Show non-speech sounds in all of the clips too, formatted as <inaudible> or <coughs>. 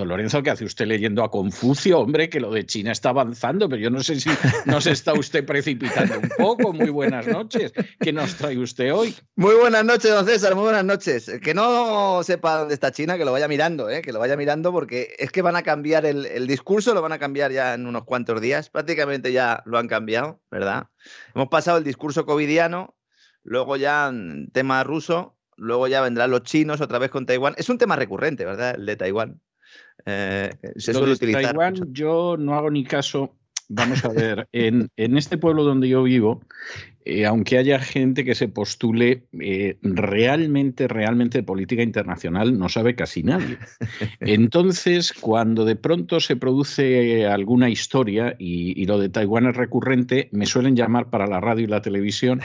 Don Lorenzo, ¿qué hace usted leyendo a Confucio? Hombre, que lo de China está avanzando, pero yo no sé si nos está usted precipitando un poco. Muy buenas noches. ¿Qué nos trae usted hoy? Muy buenas noches, don César, muy buenas noches. Que no sepa dónde está China, que lo vaya mirando, ¿eh? que lo vaya mirando, porque es que van a cambiar el, el discurso, lo van a cambiar ya en unos cuantos días. Prácticamente ya lo han cambiado, ¿verdad? Hemos pasado el discurso covidiano, luego ya tema ruso, luego ya vendrán los chinos otra vez con Taiwán. Es un tema recurrente, ¿verdad? El de Taiwán. Eh, se suele utilizar. Taiwán, yo no hago ni caso. Vamos a ver, en, en este pueblo donde yo vivo, eh, aunque haya gente que se postule, eh, realmente, realmente de política internacional no sabe casi nadie. Entonces, cuando de pronto se produce alguna historia y, y, lo de Taiwán es recurrente, me suelen llamar para la radio y la televisión.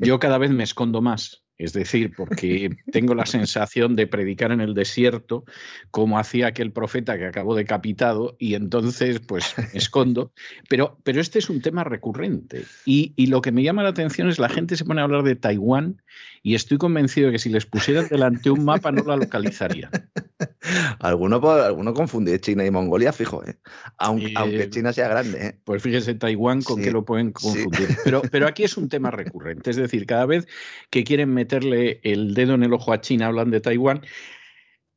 Yo cada vez me escondo más. Es decir, porque <laughs> tengo la sensación de predicar en el desierto como hacía aquel profeta que acabó decapitado y entonces pues me <laughs> escondo. Pero, pero este es un tema recurrente y, y, lo que me llama la atención es la gente se pone a hablar de Taiwán y estoy convencido de que si les pusieran delante un mapa no la localizarían. <laughs> alguno, alguno confunde China y Mongolia, fijo, ¿eh? aunque, eh, aunque, China sea grande. ¿eh? Pues fíjese Taiwán con sí, qué lo pueden confundir. Sí. Pero, pero aquí es un tema recurrente, es decir, cada vez que quieren meterle el dedo en el ojo a China, hablan de Taiwán.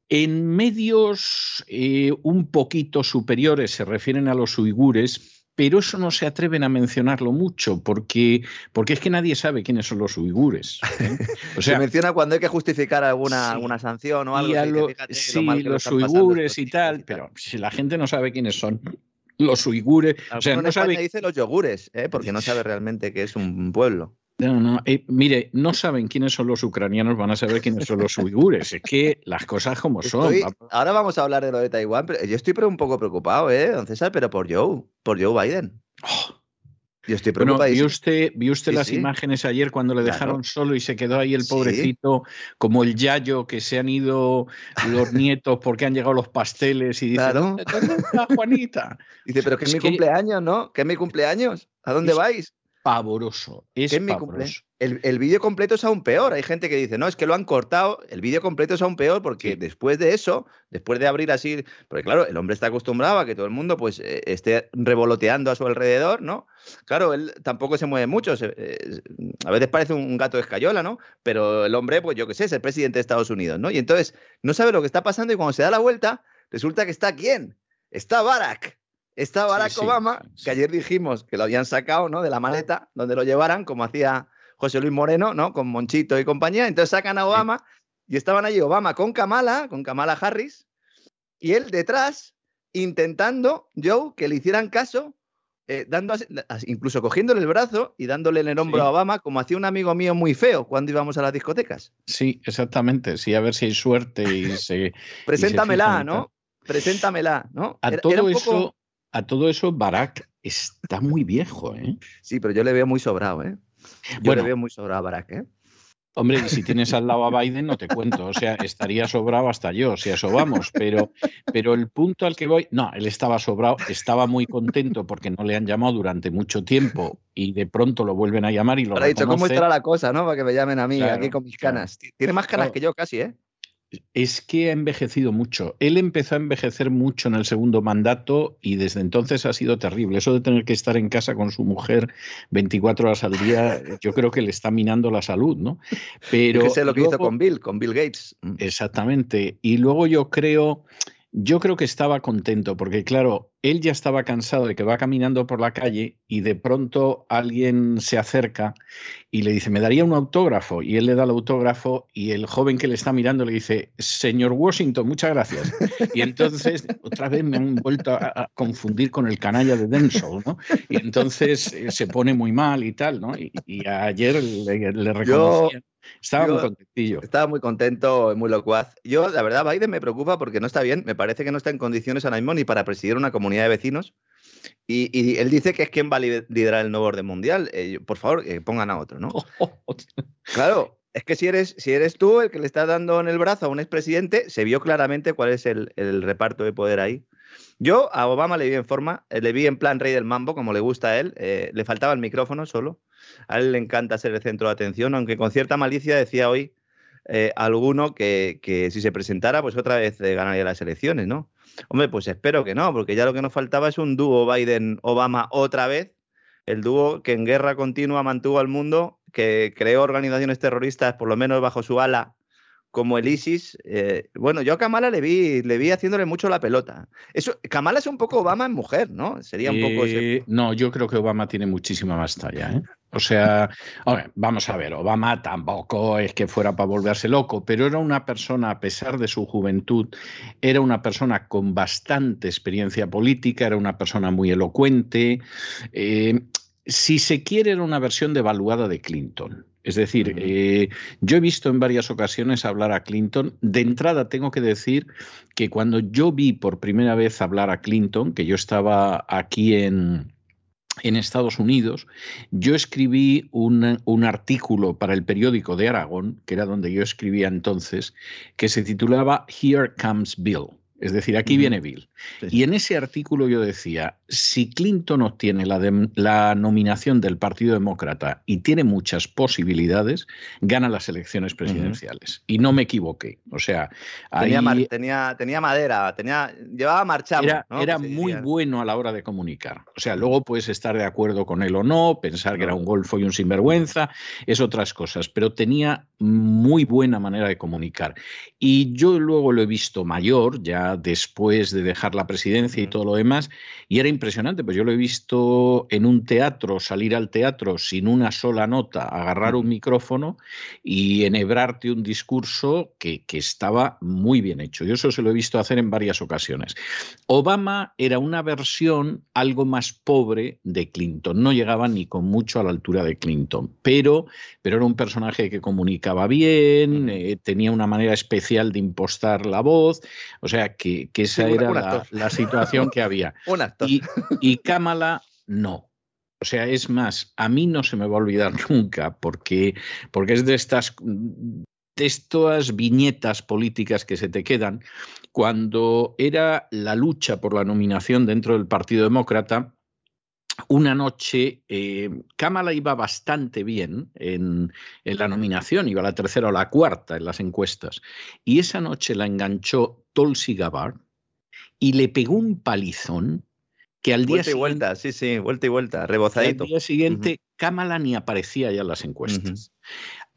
En medios eh, un poquito superiores se refieren a los uigures, pero eso no se atreven a mencionarlo mucho porque, porque es que nadie sabe quiénes son los uigures. ¿eh? O <laughs> sea, se menciona cuando hay que justificar alguna, sí, alguna sanción o algo. Y lo, fíjate, sí, lo los uigures y tal, pero si la gente no sabe quiénes son, los uigures. O sea, no sabe... dice los yogures, ¿eh? porque no sabe realmente que es un pueblo. No, no, eh, mire, no saben quiénes son los ucranianos, van a saber quiénes son los uigures. Es que las cosas como son. Ahora vamos a hablar de lo de Taiwán, pero yo estoy un poco preocupado, ¿eh, don César? Pero por Joe, por Joe Biden. Oh. Yo estoy preocupado. Bueno, ¿vio usted, vio usted sí, las sí. imágenes ayer cuando le dejaron claro. solo y se quedó ahí el pobrecito, sí. como el yayo que se han ido los <laughs> nietos porque han llegado los pasteles y dice, claro. ¿dónde está Juanita? <laughs> Dice, pero que es, es mi que... cumpleaños, ¿no? Que es mi cumpleaños. ¿A dónde es... vais? Pavoroso. Es, pavoroso. El, el vídeo completo es aún peor. Hay gente que dice, no, es que lo han cortado. El vídeo completo es aún peor porque sí. después de eso, después de abrir así, porque claro, el hombre está acostumbrado a que todo el mundo pues eh, esté revoloteando a su alrededor, ¿no? Claro, él tampoco se mueve mucho. Se, eh, a veces parece un gato de escayola, ¿no? Pero el hombre, pues yo qué sé, es el presidente de Estados Unidos, ¿no? Y entonces no sabe lo que está pasando y cuando se da la vuelta, resulta que está quién? Está Barack. Está Barack sí, Obama, sí. que ayer dijimos que lo habían sacado ¿no? de la maleta donde lo llevaran, como hacía José Luis Moreno, ¿no? Con Monchito y compañía. Entonces sacan a Obama y estaban allí Obama con Kamala, con Kamala Harris, y él detrás intentando, Joe, que le hicieran caso, eh, dando, incluso cogiéndole el brazo y dándole en el hombro a Obama, como hacía un amigo mío muy feo cuando íbamos a las discotecas. Sí, exactamente. Sí, a ver si hay suerte y se. Preséntamela, y se <laughs> ¿no? Preséntamela, ¿no? A era, todo era poco... eso a todo eso, Barack está muy viejo, ¿eh? Sí, pero yo le veo muy sobrado, ¿eh? Yo bueno, le veo muy sobrado a Barack, ¿eh? Hombre, y si tienes al lado a Biden, no te cuento. O sea, estaría sobrado hasta yo, si eso vamos. Pero, pero el punto al que voy, no, él estaba sobrado, estaba muy contento porque no le han llamado durante mucho tiempo y de pronto lo vuelven a llamar y lo Pero ha dicho, ¿cómo estará la cosa, no? Para que me llamen a mí claro, aquí con mis canas. Claro. Tiene más canas claro. que yo casi, ¿eh? Es que ha envejecido mucho. Él empezó a envejecer mucho en el segundo mandato y desde entonces ha sido terrible. Eso de tener que estar en casa con su mujer 24 horas al día, <laughs> yo creo que le está minando la salud, ¿no? Pero es lo que hizo con Bill, con Bill Gates. Mm. Exactamente. Y luego yo creo yo creo que estaba contento porque, claro, él ya estaba cansado de que va caminando por la calle y de pronto alguien se acerca y le dice, me daría un autógrafo. Y él le da el autógrafo y el joven que le está mirando le dice, señor Washington, muchas gracias. Y entonces otra vez me han vuelto a, confundir con el canalla de Denzel, ¿no? Y entonces eh, se pone muy mal y tal, ¿no? Y, ayer le, le reconocía. Estaba muy contentillo. Estaba muy contento, muy locuaz. Yo, la verdad, Biden me preocupa porque no está bien. Me parece que no está en condiciones ahora mismo ni para presidir una comunidad de vecinos. Y, él dice que es quien va a liderar el nuevo orden mundial. Eh, por favor, que pongan a otro, ¿no? <laughs> claro, es que si eres, si eres tú el que le está dando en el brazo a un expresidente, se vio claramente cuál es el, reparto de poder ahí. Yo a Obama le vi en forma, eh, le vi en plan rey del mambo, como le gusta a él. Eh, le faltaba el micrófono solo. A él le encanta ser el centro de atención, aunque con cierta malicia decía hoy eh, alguno que, si se presentara, pues otra vez eh, ganaría las elecciones, ¿no? Hombre, pues espero que no, porque ya lo que nos faltaba es un dúo Biden-Obama otra vez, el dúo que en guerra continua mantuvo al mundo, que creó organizaciones terroristas, por lo menos bajo su ala, como el ISIS. Eh, bueno, yo a Kamala le vi, le vi haciéndole mucho la pelota. Eso, Kamala es un poco Obama en mujer, ¿no? Sería un poco No, yo creo que Obama tiene muchísima más talla, ¿eh? O sea, vamos a ver, Obama tampoco es que fuera para volverse loco, pero era una persona, a pesar de su juventud, era una persona con bastante experiencia política, era una persona muy elocuente. Eh, si se quiere, era una versión devaluada de Clinton. Es decir, eh, yo he visto en varias ocasiones hablar a Clinton. De entrada, tengo que decir que cuando yo vi por primera vez hablar a Clinton, que yo estaba aquí en, en Estados Unidos, yo escribí un, artículo para el periódico de Aragón, que era donde yo escribía entonces, que se titulaba Here Comes Bill. Es decir, aquí viene Bill. Y en ese artículo yo decía, si Clinton obtiene la, nominación del Partido Demócrata y tiene muchas posibilidades, gana las elecciones presidenciales. Y no me equivoqué. O sea, tenía, tenía, madera, tenía, llevaba marchando. Era, era muy bueno a la hora de comunicar. O sea, luego puedes estar de acuerdo con él o no, pensar que era un golfo y un sinvergüenza, es otras cosas, pero tenía muy buena manera de comunicar. Y yo luego lo he visto mayor, ya después de dejar la presidencia y todo lo demás, y era impresionante, pues yo lo he visto en un teatro, salir al teatro sin una sola nota, agarrar un micrófono y enhebrarte un discurso que, que estaba muy bien hecho. Yo eso se lo he visto hacer en varias ocasiones. Obama era una versión algo más pobre de Clinton, no llegaba ni con mucho a la altura de Clinton, pero, pero era un personaje que comunicaba bien, eh, tenía una manera especial de impostar la voz, o sea que, esa era la, situación que había. <laughs> Y, y Kamala no. O sea, es más, a mí no se me va a olvidar <laughs> nunca porque, porque es de estas, de estas viñetas políticas que se te quedan. Cuando era la lucha por la nominación dentro del Partido Demócrata, una noche, eh, Kamala iba bastante bien en, en, la nominación, iba a la tercera o la cuarta en las encuestas, y esa noche la enganchó Tulsi Gabbard y le pegó un palizón que al día vuelta y vuelta, sí, sí, vuelta y vuelta, rebozadito. Al día siguiente, Kamala ni aparecía ya en las encuestas.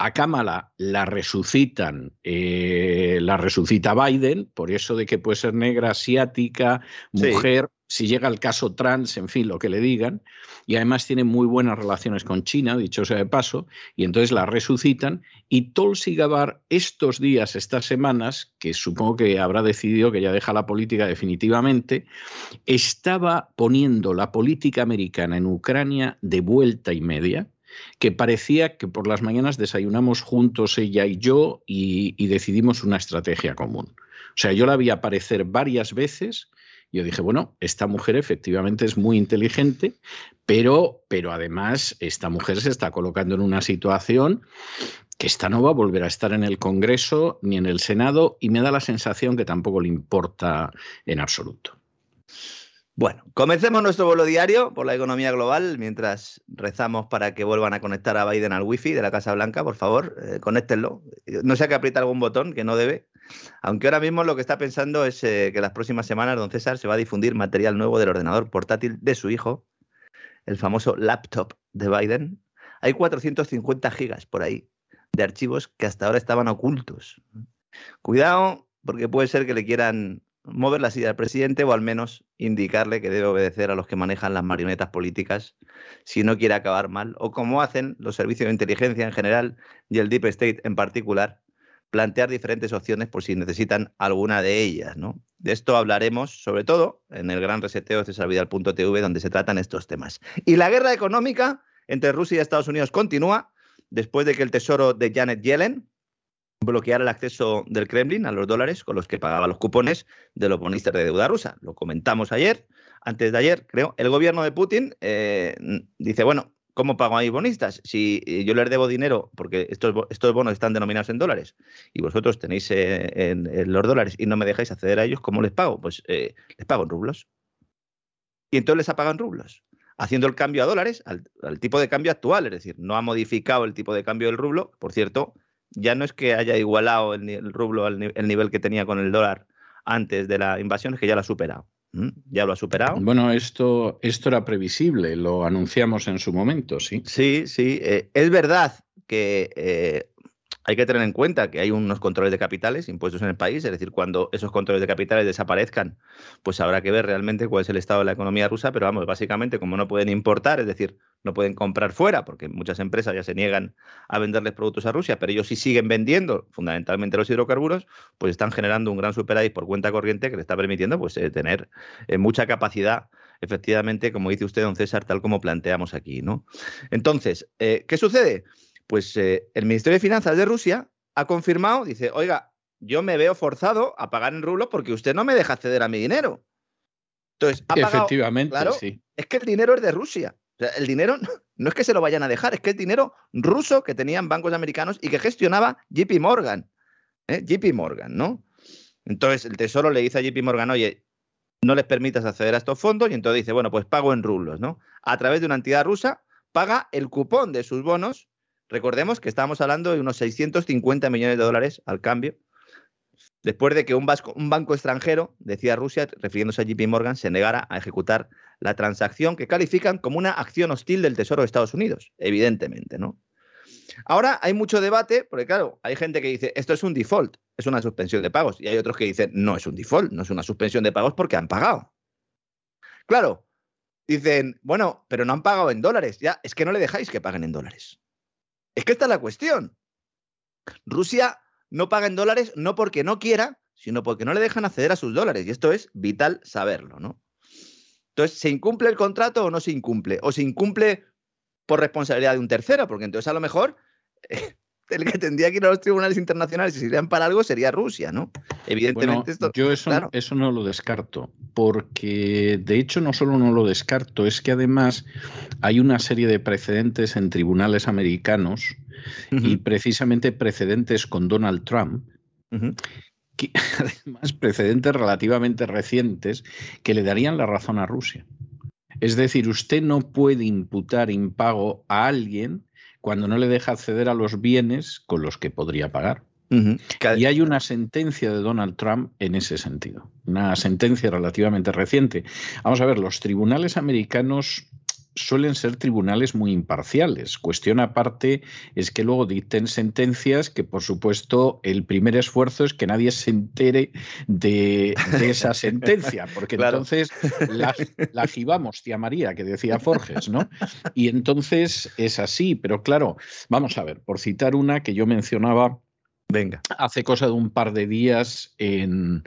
A Kamala la resucitan, eh, la resucita Biden, por eso de que puede ser negra, asiática, mujer, si llega el caso trans, en fin, lo que le digan, y además tiene muy buenas relaciones con China, dicho sea de paso, y entonces la resucitan, y Tulsi Gabbard estos días, estas semanas, que supongo que habrá decidido que ya deja la política definitivamente, estaba poniendo la política americana en Ucrania de vuelta y media, que parecía que por las mañanas desayunamos juntos ella y yo y, decidimos una estrategia común. O sea, yo la vi aparecer varias veces yo dije, bueno, esta mujer efectivamente es muy inteligente, pero, pero además esta mujer se está colocando en una situación que esta no va a volver a estar en el Congreso ni en el Senado y me da la sensación que tampoco le importa en absoluto. Bueno, comencemos nuestro vuelo diario por la economía global mientras rezamos para que vuelvan a conectar a Biden al wifi de la Casa Blanca, por favor, eh, conéctenlo. No sea que apriete algún botón que no debe. Aunque ahora mismo lo que está pensando es eh, que las próximas semanas don César se va a difundir material nuevo del ordenador portátil de su hijo, el famoso laptop de Biden. Hay 450 gigas por ahí de archivos que hasta ahora estaban ocultos. Cuidado, porque puede ser que le quieran mover la silla del presidente o al menos indicarle que debe obedecer a los que manejan las marionetas políticas si no quiere acabar mal, o como hacen los servicios de inteligencia en general y el Deep State en particular, plantear diferentes opciones por si necesitan alguna de ellas. ¿no? De esto hablaremos sobre todo en el gran reseteo de cesarvidal.tv donde se tratan estos temas. Y la guerra económica entre Rusia y Estados Unidos continúa después de que el tesoro de Janet Yellen, bloquear el acceso del Kremlin a los dólares con los que pagaba los cupones de los bonistas de deuda rusa. Lo comentamos ayer, antes de ayer, creo. El gobierno de Putin eh, dice, bueno, ¿cómo pago a mis bonistas? Si eh, yo les debo dinero, porque estos, estos bonos están denominados en dólares, y vosotros tenéis eh, en, los dólares y no me dejáis acceder a ellos, ¿cómo les pago? Pues les pago en rublos. Y entonces les en rublos haciendo el cambio a dólares al, tipo de cambio actual, es decir, no ha modificado el tipo de cambio del rublo, por cierto, ya no es que haya igualado el, rublo al el nivel que tenía con el dólar antes de la invasión, es que ya lo ha superado. Ya lo ha superado. Bueno, esto, esto era previsible, lo anunciamos en su momento, sí. Sí, sí. Eh, es verdad que eh, hay que tener en cuenta que hay unos controles de capitales impuestos en el país, es decir, cuando esos controles de capitales desaparezcan, pues habrá que ver realmente cuál es el estado de la economía rusa, pero vamos, básicamente como no pueden importar, es decir, no pueden comprar fuera, porque muchas empresas ya se niegan a venderles productos a Rusia, pero ellos sí siguen vendiendo fundamentalmente los hidrocarburos, pues están generando un gran superávit por cuenta corriente que le está permitiendo pues eh, tener eh, mucha capacidad efectivamente, como dice usted, don César, tal como planteamos aquí, ¿no? Entonces, eh, ¿qué sucede? Pues eh, el Ministerio de Finanzas de Rusia ha confirmado, dice, oiga, yo me veo forzado a pagar en rublos porque usted no me deja acceder a mi dinero. Entonces, ha efectivamente, claro, sí. Es que el dinero es de Rusia. el dinero <laughs> no, es que se lo vayan a dejar, es que es dinero ruso que tenían bancos americanos y que gestionaba JP Morgan. ¿eh? JP Morgan, ¿no? Entonces el Tesoro le dice a JP Morgan, oye, no les permitas acceder a estos fondos y entonces dice, bueno, pues pago en rublos, ¿no? A través de una entidad rusa paga el cupón de sus bonos Recordemos que estábamos hablando de unos 650 millones de dólares al cambio, después de que un, banco extranjero, decía Rusia, refiriéndose a JP Morgan, se negara a ejecutar la transacción que califican como una acción hostil del Tesoro de Estados Unidos, evidentemente, ¿no? Ahora hay mucho debate, porque claro, hay gente que dice, esto es un default, es una suspensión de pagos, y hay otros que dicen, no es un default, no es una suspensión de pagos porque han pagado. Claro, dicen, bueno, pero no han pagado en dólares, ya, es que no le dejáis que paguen en dólares. Es que esta es la cuestión. Rusia no paga en dólares no porque no quiera, sino porque no le dejan acceder a sus dólares. Y esto es vital saberlo, ¿no? Entonces, ¿se incumple el contrato o no se incumple? ¿O se incumple por responsabilidad de un tercero? Porque entonces a lo mejor el que tendría que ir a los tribunales internacionales y serían para algo sería Rusia, ¿no? Evidentemente esto. Yo eso, eso no lo descarto, porque de hecho no solo no lo descarto, es que además hay una serie de precedentes en tribunales americanos y precisamente precedentes con Donald Trump. que, <laughs> además, precedentes relativamente recientes que le darían la razón a Rusia. Es decir, usted no puede imputar impago a alguien cuando no le deja acceder a los bienes con los que podría pagar. Y hay una sentencia de Donald Trump en ese sentido, una sentencia relativamente reciente. Vamos a ver, los tribunales americanos suelen ser tribunales muy imparciales. Cuestión aparte es que luego dicten sentencias que, por supuesto, el primer esfuerzo es que nadie se entere de, esa <laughs> sentencia, porque entonces la, la tía María, que decía Forges, ¿no? Y entonces es así, pero claro, vamos a ver, por citar una que yo mencionaba Venga. Hace cosa de un par de días en,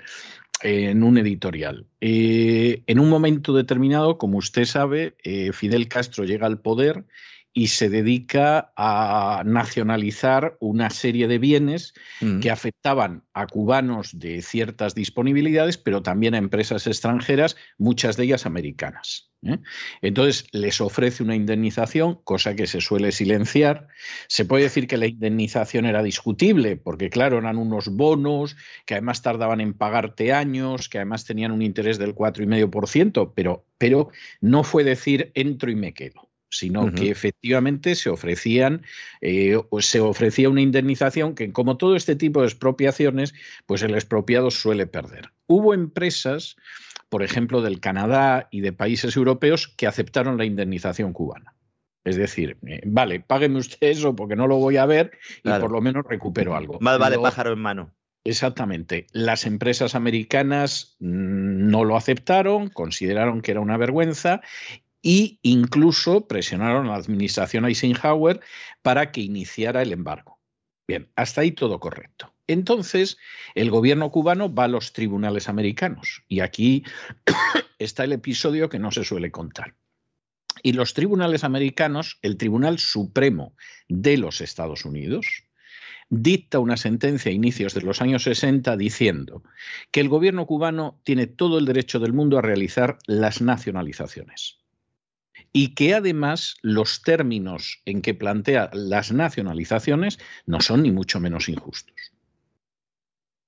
en un editorial. Eh, en un momento determinado, como usted sabe, eh, Fidel Castro llega al poder y se dedica a nacionalizar una serie de bienes mm. que afectaban a cubanos de ciertas disponibilidades, pero también a empresas extranjeras, muchas de ellas americanas. ¿Eh? Entonces les ofrece una indemnización, cosa que se suele silenciar. Se puede decir que la indemnización era discutible, porque claro, eran unos bonos que además tardaban en pagarte años, que además tenían un interés del 4,5%, pero, pero no fue decir entro y me quedo sino que efectivamente se ofrecían, eh, se ofrecía una indemnización que, como todo este tipo de expropiaciones, pues el expropiado suele perder. Hubo empresas, por ejemplo, del Canadá y de países europeos que aceptaron la indemnización cubana. Es decir, eh, vale, págueme usted eso porque no lo voy a ver y por lo menos recupero algo. Más vale pájaro en mano. Exactamente. Las empresas americanas mm, no lo aceptaron, consideraron que era una vergüenza e incluso presionaron a la administración Eisenhower para que iniciara el embargo. Bien, hasta ahí todo correcto. Entonces, el gobierno cubano va a los tribunales americanos y aquí <coughs> está el episodio que no se suele contar. Y los tribunales americanos, el Tribunal Supremo de los Estados Unidos, dicta una sentencia a inicios de los años 60 diciendo que el gobierno cubano tiene todo el derecho del mundo a realizar las nacionalizaciones y que además los términos en que plantea las nacionalizaciones no son ni mucho menos injustos.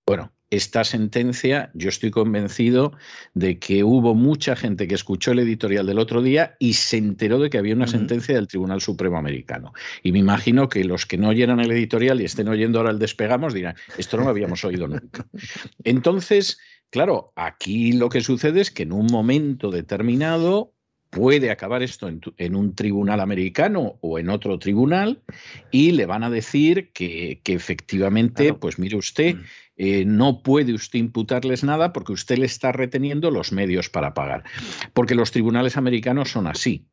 Bueno, esta sentencia, yo estoy convencido de que hubo mucha gente que escuchó el editorial del otro día y se enteró de que había una sentencia del Tribunal Supremo Americano. Y me imagino que los que no oyeran el editorial y estén oyendo ahora el despegamos dirán, esto no lo habíamos oído nunca. Entonces, claro, aquí lo que sucede es que en un momento determinado puede acabar esto en, un tribunal americano o en otro tribunal y le van a decir que, efectivamente, pues mire usted, mm. eh, no puede usted imputarles nada porque usted le está reteniendo los medios para pagar. Porque los tribunales americanos son así.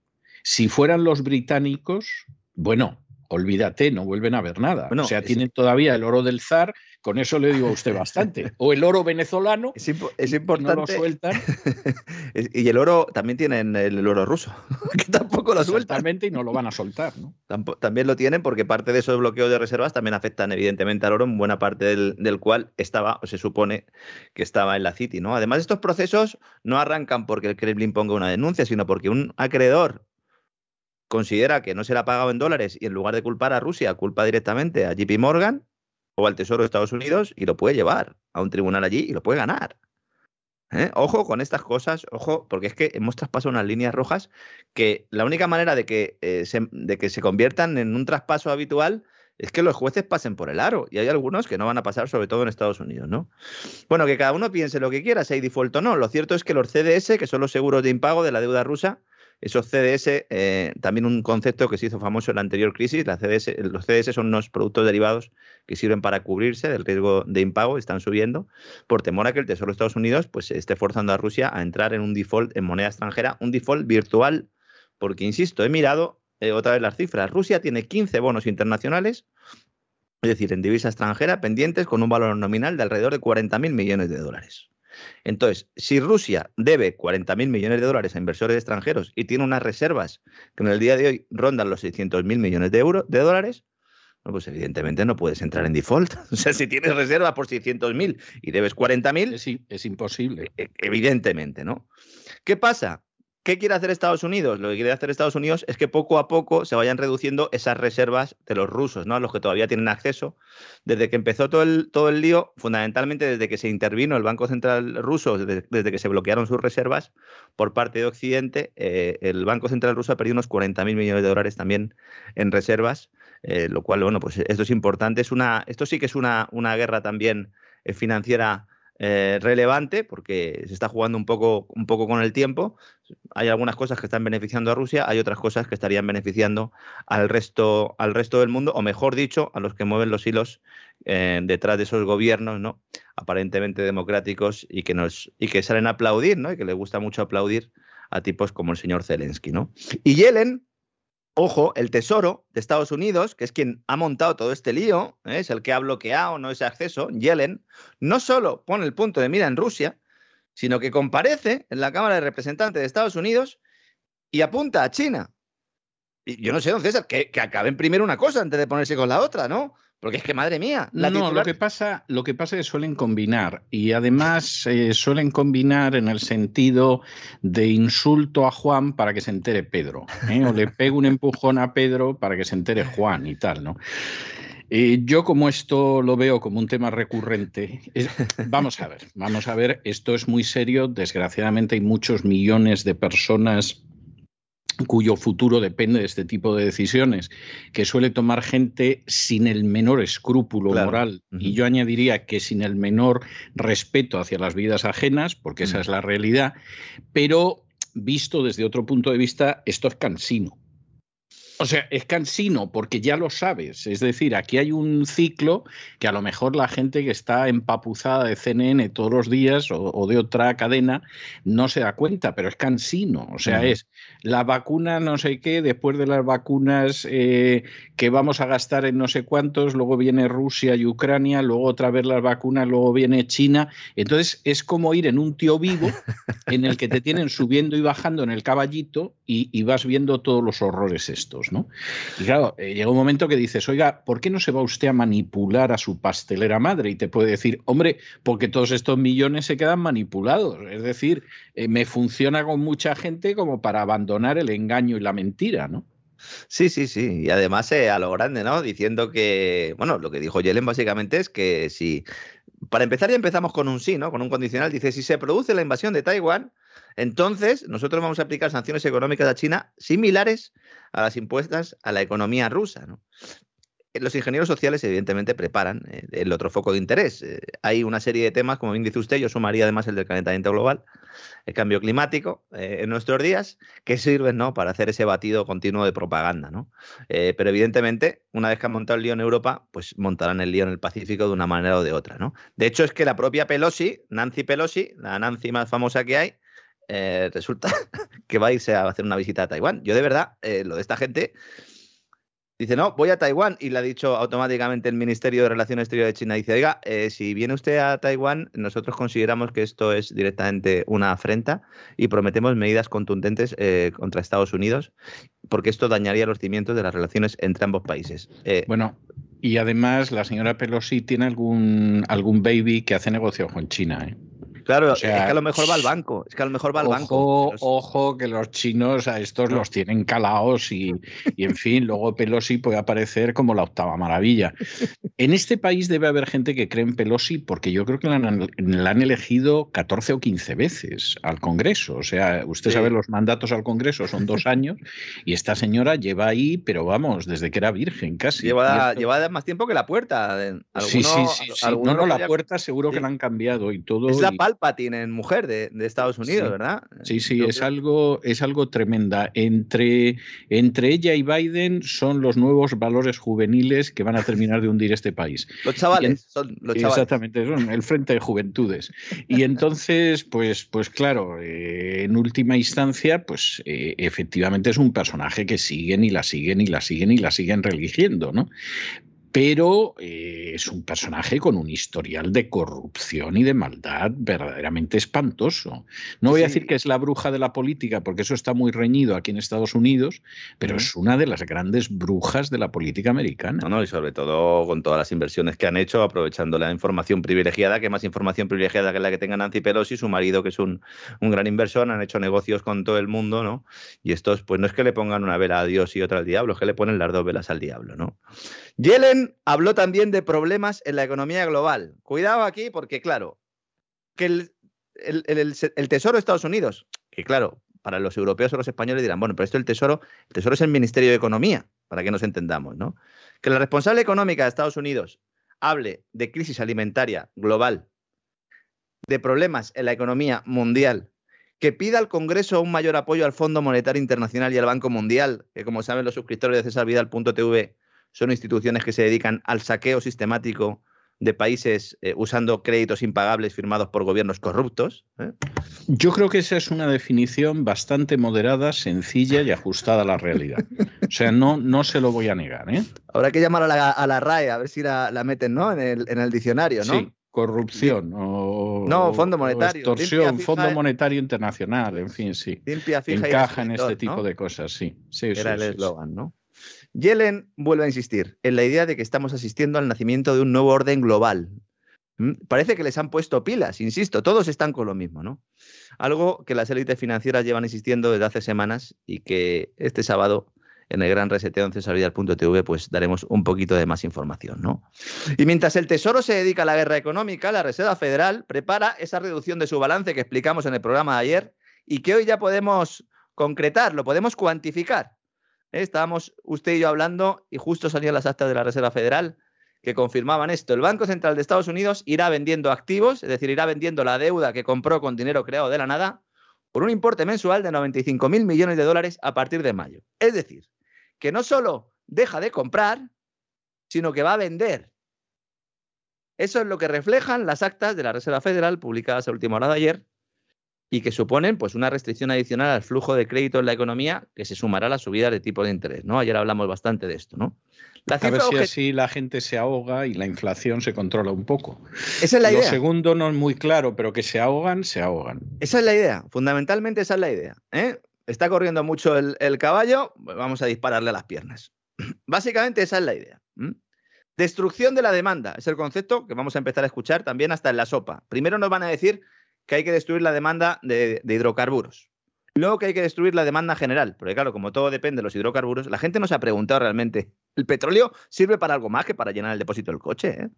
Si fueran los británicos, bueno, olvídate, no vuelven a ver nada. o sea, tienen todavía el oro del zar con eso le digo a usted bastante. O el oro venezolano. Es, importante. No lo sueltan. <laughs> y el oro también tienen el, oro ruso, <laughs> que tampoco lo sueltan. Y no lo van a soltar. ¿no? También lo tienen porque parte de esos bloqueos de reservas también afectan evidentemente al oro, en buena parte del, cual estaba, o se supone que estaba en la City. ¿no? Además, estos procesos no arrancan porque el Kremlin ponga una denuncia, sino porque un acreedor considera que no se le ha pagado en dólares y en lugar de culpar a Rusia, culpa directamente a JP Morgan o al Tesoro de Estados Unidos y lo puede llevar a un tribunal allí y lo puede ganar. ¿Eh? Ojo con estas cosas, ojo, porque es que hemos traspasado unas líneas rojas que la única manera de que, eh, se, de que se conviertan en un traspaso habitual es que los jueces pasen por el aro. Y hay algunos que no van a pasar, sobre todo en Estados Unidos, ¿no? Bueno, que cada uno piense lo que quiera, si hay default o no. Lo cierto es que los CDS, que son los seguros de impago de la deuda rusa, esos CDS, eh, también un concepto que se hizo famoso en la anterior crisis, los CDS son unos productos derivados que sirven para cubrirse del riesgo de impago, están subiendo, por temor a que el Tesoro de Estados Unidos pues, esté forzando a Rusia a entrar en un default en moneda extranjera, un default virtual, porque, insisto, he mirado eh, otra vez las cifras. Rusia tiene 15 bonos internacionales, es decir, en divisa extranjera, pendientes con un valor nominal de alrededor de 40.000 millones de dólares. Entonces, si Rusia debe 40.000 millones de dólares a inversores extranjeros y tiene unas reservas que en el día de hoy rondan los 600.000 millones de, euros, de dólares, pues evidentemente no puedes entrar en default. <laughs> O sea, si tienes reserva por 600.000 y debes 40.000... Es, es imposible. E, evidentemente, ¿no? ¿Qué pasa? ¿Qué quiere hacer Estados Unidos? Lo que quiere hacer Estados Unidos es que poco a poco se vayan reduciendo esas reservas de los rusos, ¿no? A los que todavía tienen acceso. Desde que empezó todo el, todo el lío, fundamentalmente desde que se intervino el Banco Central ruso, desde, que se bloquearon sus reservas por parte de Occidente, eh, el Banco Central ruso ha perdido unos 40.000 millones de dólares también en reservas, eh, lo cual, bueno, pues esto es importante. Es una, esto sí que es una, una guerra también eh, financiera eh, relevante porque se está jugando un poco, un poco con el tiempo. Hay algunas cosas que están beneficiando a Rusia, hay otras cosas que estarían beneficiando al resto, al resto del mundo, o mejor dicho, a los que mueven los hilos eh, detrás de esos gobiernos, ¿no? Aparentemente democráticos y que nos, y que salen a aplaudir, ¿no? Y que les gusta mucho aplaudir a tipos como el señor Zelensky, ¿no? Y Yellen, Ojo, el Tesoro de Estados Unidos, que es quien ha montado todo este lío, ¿eh? es el que ha bloqueado no ese acceso, Yellen, no solo pone el punto de mira en Rusia, sino que comparece en la Cámara de Representantes de Estados Unidos y apunta a China. Y yo no sé, don César, que, que acaben primero una cosa antes de ponerse con la otra, ¿no? Porque es que, madre mía. no, lo, que pasa, lo que pasa es que suelen combinar. Y además eh, suelen combinar en el sentido de insulto a Juan para que se entere Pedro. ¿eh? O le pego un empujón a Pedro para que se entere Juan y tal, ¿no? Eh, yo como esto lo veo como un tema recurrente, vamos a ver, vamos a ver, esto es muy serio, desgraciadamente hay muchos millones de personas cuyo futuro depende de este tipo de decisiones, que suele tomar gente sin el menor escrúpulo moral, y yo añadiría que sin el menor respeto hacia las vidas ajenas, porque esa es la realidad, pero visto desde otro punto de vista, esto es cansino. O sea, es cansino porque ya lo sabes. Es decir, aquí hay un ciclo que a lo mejor la gente que está empapuzada de CNN todos los días o, de otra cadena no se da cuenta, pero es cansino. O sea, es la vacuna no sé qué, después de las vacunas eh, que vamos a gastar en no sé cuántos, luego viene Rusia y Ucrania, luego otra vez las vacunas, luego viene China. Entonces es como ir en un tío vivo en el que te tienen subiendo y bajando en el caballito y vas viendo todos los horrores estos. Y claro, eh, llega un momento que dices, oiga, ¿por qué no se va usted a manipular a su pastelera madre? Y te puede decir, hombre, porque todos estos millones se quedan manipulados. Es decir, eh, me funciona con mucha gente como para abandonar el engaño y la mentira, ¿no? Sí, sí, sí. Y además eh, a lo grande, ¿no? Diciendo que, bueno, lo que dijo Yellen básicamente es que si, para empezar ya empezamos con un sí, ¿no? Con un condicional. Dice, si se produce la invasión de Taiwán, entonces, nosotros vamos a aplicar sanciones económicas a China similares a las impuestas a la economía rusa. Los ingenieros sociales, evidentemente, preparan eh, el otro foco de interés. Eh, hay una serie de temas, como bien dice usted, yo sumaría además el del calentamiento global, el cambio climático eh, en nuestros días, que sirven ¿no? para hacer ese batido continuo de propaganda. pero evidentemente, una vez que han montado el lío en Europa, pues montarán el lío en el Pacífico de una manera o de otra. ¿no? De hecho, es que la propia Pelosi, Nancy Pelosi, la Nancy más famosa que hay, eh, resulta <laughs> que va a irse a hacer una visita a Taiwán. Yo de verdad, eh, lo de esta gente, dice, no, voy a Taiwán y le ha dicho automáticamente el Ministerio de Relaciones Exteriores de China, dice, oiga, eh, si viene usted a Taiwán, nosotros consideramos que esto es directamente una afrenta y prometemos medidas contundentes contra Estados Unidos, porque esto dañaría los cimientos de las relaciones entre ambos países. bueno, y además la señora Pelosi tiene algún, algún baby que hace negocios con China, ¿eh? Claro, es que a lo mejor va al banco. Es que a lo mejor va al banco. Ojo, que los chinos a estos los tienen calaos y, en fin, luego Pelosi puede aparecer como la octava maravilla. En este país debe haber gente que cree en Pelosi porque yo creo que la han, elegido 14 o 15 veces al Congreso. O sea, usted sabe, los mandatos al Congreso son dos años y esta señora lleva ahí, pero vamos, desde que era virgen casi. Lleva, lleva más tiempo que la puerta. sí, sí, sí. No, no, la puerta seguro que la han cambiado y todo. Es la Palpatine mujer de, Estados Unidos, ¿verdad? Sí, sí, es algo, es algo tremenda. Entre, entre ella y Biden son los nuevos valores juveniles que van a terminar de hundir este país. <laughs> Los chavales, son los chavales. Exactamente, son el frente de juventudes. Y <laughs> entonces, pues, pues claro, eh, en última instancia, pues eh, efectivamente es un personaje que siguen y la siguen y la siguen y la siguen religiendo, ¿no? Pero eh, es un personaje con un historial de corrupción y de maldad verdaderamente espantoso. No voy a decir que es la bruja de la política, porque eso está muy reñido aquí en Estados Unidos, pero es una de las grandes brujas de la política americana. No, no, y sobre todo con todas las inversiones que han hecho, aprovechando la información privilegiada, que más información privilegiada que la que tenga Nancy Pelosi, su marido, que es un, un gran inversor, han hecho negocios con todo el mundo, ¿no? Y estos, pues no es que le pongan una vela a Dios y otra al diablo, es que le ponen las dos velas al diablo, ¿no? Yellen habló también de problemas en la economía global. Cuidado aquí porque, claro, que el, Tesoro de Estados Unidos, que claro, para los europeos o los españoles dirán, bueno, pero esto el Tesoro, el Tesoro es el Ministerio de Economía, para que nos entendamos, ¿no? Que la responsable económica de Estados Unidos hable de crisis alimentaria global, de problemas en la economía mundial, que pida al Congreso un mayor apoyo al Fondo Monetario Internacional y al Banco Mundial, que como saben los suscriptores de cesarvidal.tv son instituciones que se dedican al saqueo sistemático de países eh, usando créditos impagables firmados por gobiernos corruptos. ¿eh? Yo creo que esa es una definición bastante moderada, sencilla y ajustada a la realidad. O sea, no, no se lo voy a negar. ¿eh? Habrá que llamar a la, RAE a ver si la, meten ¿no? en, el, en el diccionario, ¿no? Sí, corrupción o, no, Fondo Monetario. extorsión, Fondo Monetario Internacional, en fin, sí. Limpia, fija Encaja en este tipo de cosas, sí. sí Era el eslogan, ¿no? Yellen vuelve a insistir en la idea de que estamos asistiendo al nacimiento de un nuevo orden global. ¿Mm? Parece que les han puesto pilas, insisto, todos están con lo mismo, ¿no? Algo que las élites financieras llevan insistiendo desde hace semanas y que este sábado en el gran reseteo en cesarvidal.tv pues daremos un poquito de más información, ¿no? Y mientras el Tesoro se dedica a la guerra económica, la Reserva Federal prepara esa reducción de su balance que explicamos en el programa de ayer y que hoy ya podemos concretar, lo podemos cuantificar. Estábamos usted y yo hablando y justo salían las actas de la Reserva Federal que confirmaban esto. El Banco Central de Estados Unidos irá vendiendo activos, es decir, irá vendiendo la deuda que compró con dinero creado de la nada por un importe mensual de 95 mil millones de dólares a partir de mayo. Es decir, que no solo deja de comprar, sino que va a vender. Eso es lo que reflejan las actas de la Reserva Federal publicadas a última hora de ayer y que suponen pues una restricción adicional al flujo de crédito en la economía que se sumará a la subida de tipo de interés, ¿no? Ayer hablamos bastante de esto, ¿no? La a ver si así la gente se ahoga y la inflación se controla un poco. Esa es la idea. Lo segundo no es muy claro, pero que se ahogan, se ahogan. Esa es la idea, fundamentalmente esa es la idea. ¿eh? Está corriendo mucho el, caballo, pues vamos a dispararle a las piernas. <clears throat> Básicamente esa es la idea. Destrucción de la demanda es el concepto que vamos a empezar a escuchar también hasta en la sopa. Primero nos van a decir que hay que destruir la demanda de, hidrocarburos. Luego que hay que destruir la demanda general, porque claro, como todo depende de los hidrocarburos, la gente no se ha preguntado realmente, ¿el petróleo sirve para algo más que para llenar el depósito del coche? Eh?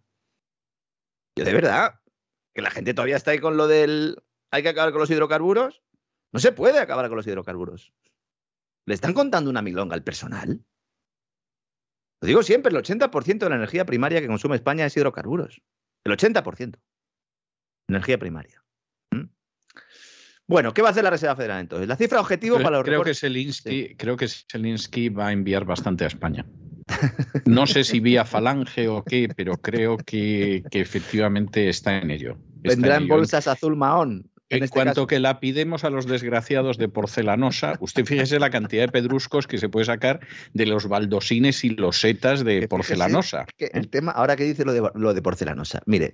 Yo de verdad, que la gente todavía está ahí con lo del hay que acabar con los hidrocarburos. No se puede acabar con los hidrocarburos. ¿Le están contando una milonga al personal? Lo digo siempre, el 80% de la energía primaria que consume España es hidrocarburos. El 80%. Energía primaria. Bueno, ¿qué va a hacer la Reserva Federal entonces? La cifra objetivo para los creo que Zelinsky, Creo que Zelensky va a enviar bastante a España. No sé si vía <laughs> falange o qué, pero creo que, efectivamente está en ello. Vendrá en, bolsas azul mahón. En, este cuanto que la pidemos a los desgraciados de porcelanosa, usted <laughs> fíjese la cantidad de pedruscos que se puede sacar de los baldosines y los setas de porcelanosa. el tema, ahora que dice lo de, lo de porcelanosa, mire,